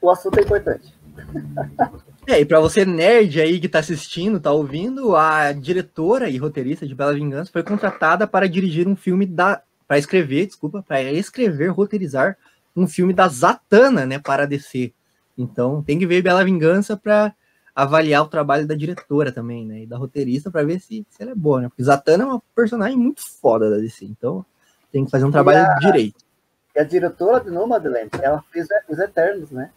[SPEAKER 3] o assunto é importante.
[SPEAKER 2] É, e para você nerd aí que tá assistindo, tá ouvindo, a diretora e roteirista de Bela Vingança foi contratada para dirigir um filme da para escrever, desculpa, para escrever, roteirizar um filme da Zatanna, né, para DC. Então, tem que ver Bela Vingança para avaliar o trabalho da diretora também, né, e da roteirista para ver se, se ela é boa, né? Porque Zatanna é uma personagem muito foda da DC, então tem que fazer um trabalho a, direito.
[SPEAKER 3] E a diretora de Nomadland, ela fez os Eternos, né?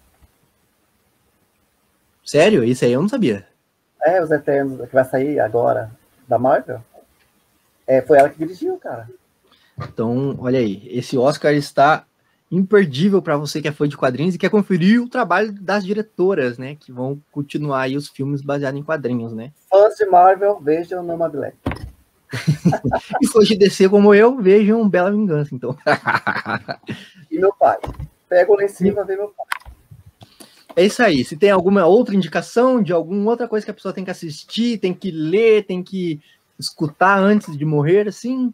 [SPEAKER 2] Sério? Isso aí eu não sabia.
[SPEAKER 3] É, os Eternos, que vai sair agora, da Marvel. É, foi ela que dirigiu, cara.
[SPEAKER 2] Então, olha aí, esse Oscar está imperdível para você que é fã de quadrinhos e quer conferir o trabalho das diretoras, né? Que vão continuar aí os filmes baseados em quadrinhos, né?
[SPEAKER 3] Fãs de Marvel, vejam Nomadland.
[SPEAKER 2] e fãs de DC como eu, vejam Bela Vingança, então.
[SPEAKER 3] e meu pai. Pega o lá em cima, vê meu pai.
[SPEAKER 2] É isso aí. Se tem alguma outra indicação de alguma outra coisa que a pessoa tem que assistir, tem que ler, tem que escutar antes de morrer, assim?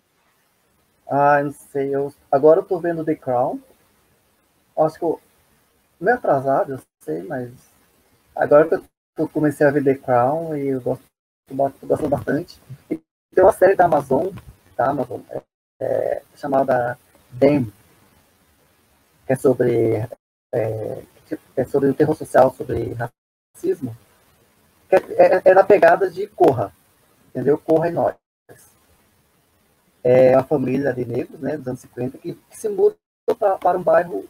[SPEAKER 3] Ah, não sei. Eu, agora eu tô vendo The Crown. Acho que eu. Meio atrasado, eu sei, mas. Agora que eu comecei a ver The Crown e eu gosto, tô gostando bastante. E tem uma série da Amazon, da Amazon, é, é, chamada Dem, que é sobre. É, é sobre o terror social, sobre racismo. É, é, é na pegada de Corra, entendeu? Corra e nós. É uma família de negros, né, dos anos 50, que, que se muda pra, para um bairro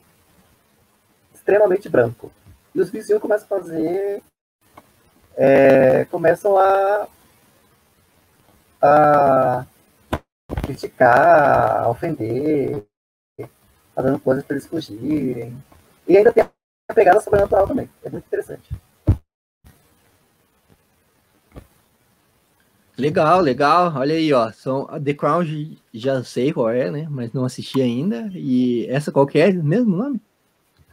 [SPEAKER 3] extremamente branco. E os vizinhos começam a fazer. É, começam a, a criticar, a ofender, tá dando coisas para eles fugirem. E ainda tem a pegada sobrenatural também. É muito interessante.
[SPEAKER 2] Legal, legal. Olha aí, ó. São, The Crown já sei qual é, né? Mas não assisti ainda. E essa qual que é mesmo nome?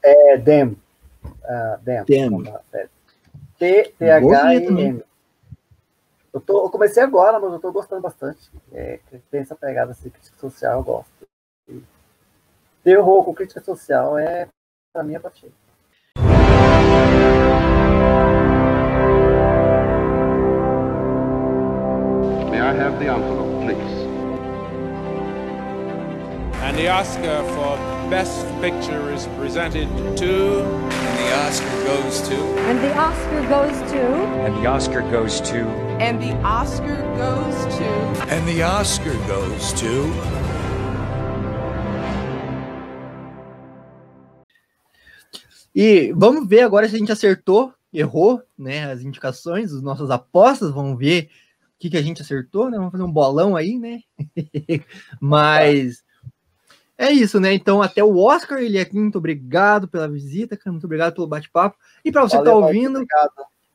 [SPEAKER 3] É Dem. Uh, Dem. Dem. T-H-I-M. Eu, tô, eu comecei agora, mas eu tô gostando bastante. É, tem essa pegada assim, crítica social, eu gosto. E terror com crítica social é pra mim é partida.
[SPEAKER 4] May I have the envelope, please?
[SPEAKER 5] And the Oscar for Best Picture is presented to.
[SPEAKER 6] And the Oscar goes to.
[SPEAKER 7] And the Oscar goes to.
[SPEAKER 8] And the Oscar goes to.
[SPEAKER 9] And the Oscar goes to.
[SPEAKER 6] And the Oscar goes to.
[SPEAKER 2] E vamos ver agora se a gente acertou, errou, né? As indicações, as nossas apostas, vamos ver o que, que a gente acertou, né? Vamos fazer um bolão aí, né? Mas é isso, né? Então, até o Oscar, ele é aqui. Muito obrigado pela visita, cara. Muito obrigado pelo bate-papo. E para você que tá ouvindo,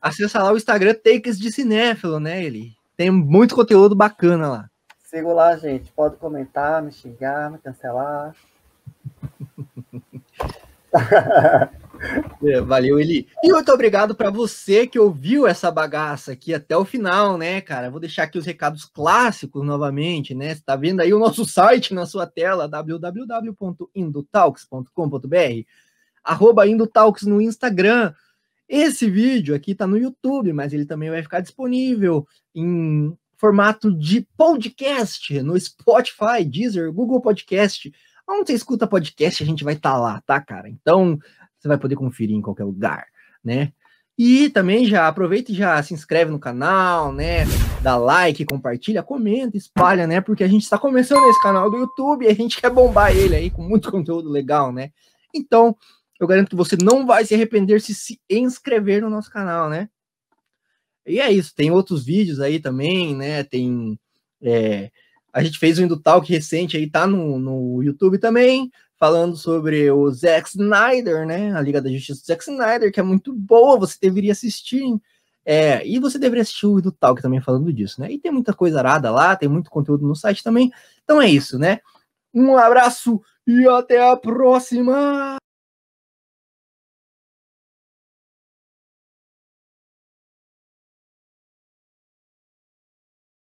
[SPEAKER 2] acessa lá o Instagram Takes de Cinéfilo, né? Ele tem muito conteúdo bacana lá.
[SPEAKER 3] Siga lá, gente. Pode comentar, me xingar, me cancelar.
[SPEAKER 2] É, valeu, Eli. E muito obrigado para você que ouviu essa bagaça aqui até o final, né, cara? Vou deixar aqui os recados clássicos novamente, né? Você tá vendo aí o nosso site na sua tela, www.indotalks.com.br, arroba Indotalks no Instagram. Esse vídeo aqui tá no YouTube, mas ele também vai ficar disponível em formato de podcast no Spotify, Deezer, Google Podcast. Onde você escuta podcast, a gente vai estar tá lá, tá, cara? Então, você vai poder conferir em qualquer lugar, né? E também já aproveita e já se inscreve no canal, né? Dá like, compartilha, comenta, espalha, né? Porque a gente está começando esse canal do YouTube e a gente quer bombar ele aí com muito conteúdo legal, né? Então, eu garanto que você não vai se arrepender se se inscrever no nosso canal, né? E é isso, tem outros vídeos aí também, né? Tem. É, a gente fez um Indutalk recente aí, tá no, no YouTube também falando sobre o Zack Snyder, né? A Liga da Justiça do Zack Snyder, que é muito boa, você deveria assistir. É, e você deveria assistir o do Talk também falando disso, né? E tem muita coisa arada lá, tem muito conteúdo no site também. Então é isso, né? Um abraço e até a próxima!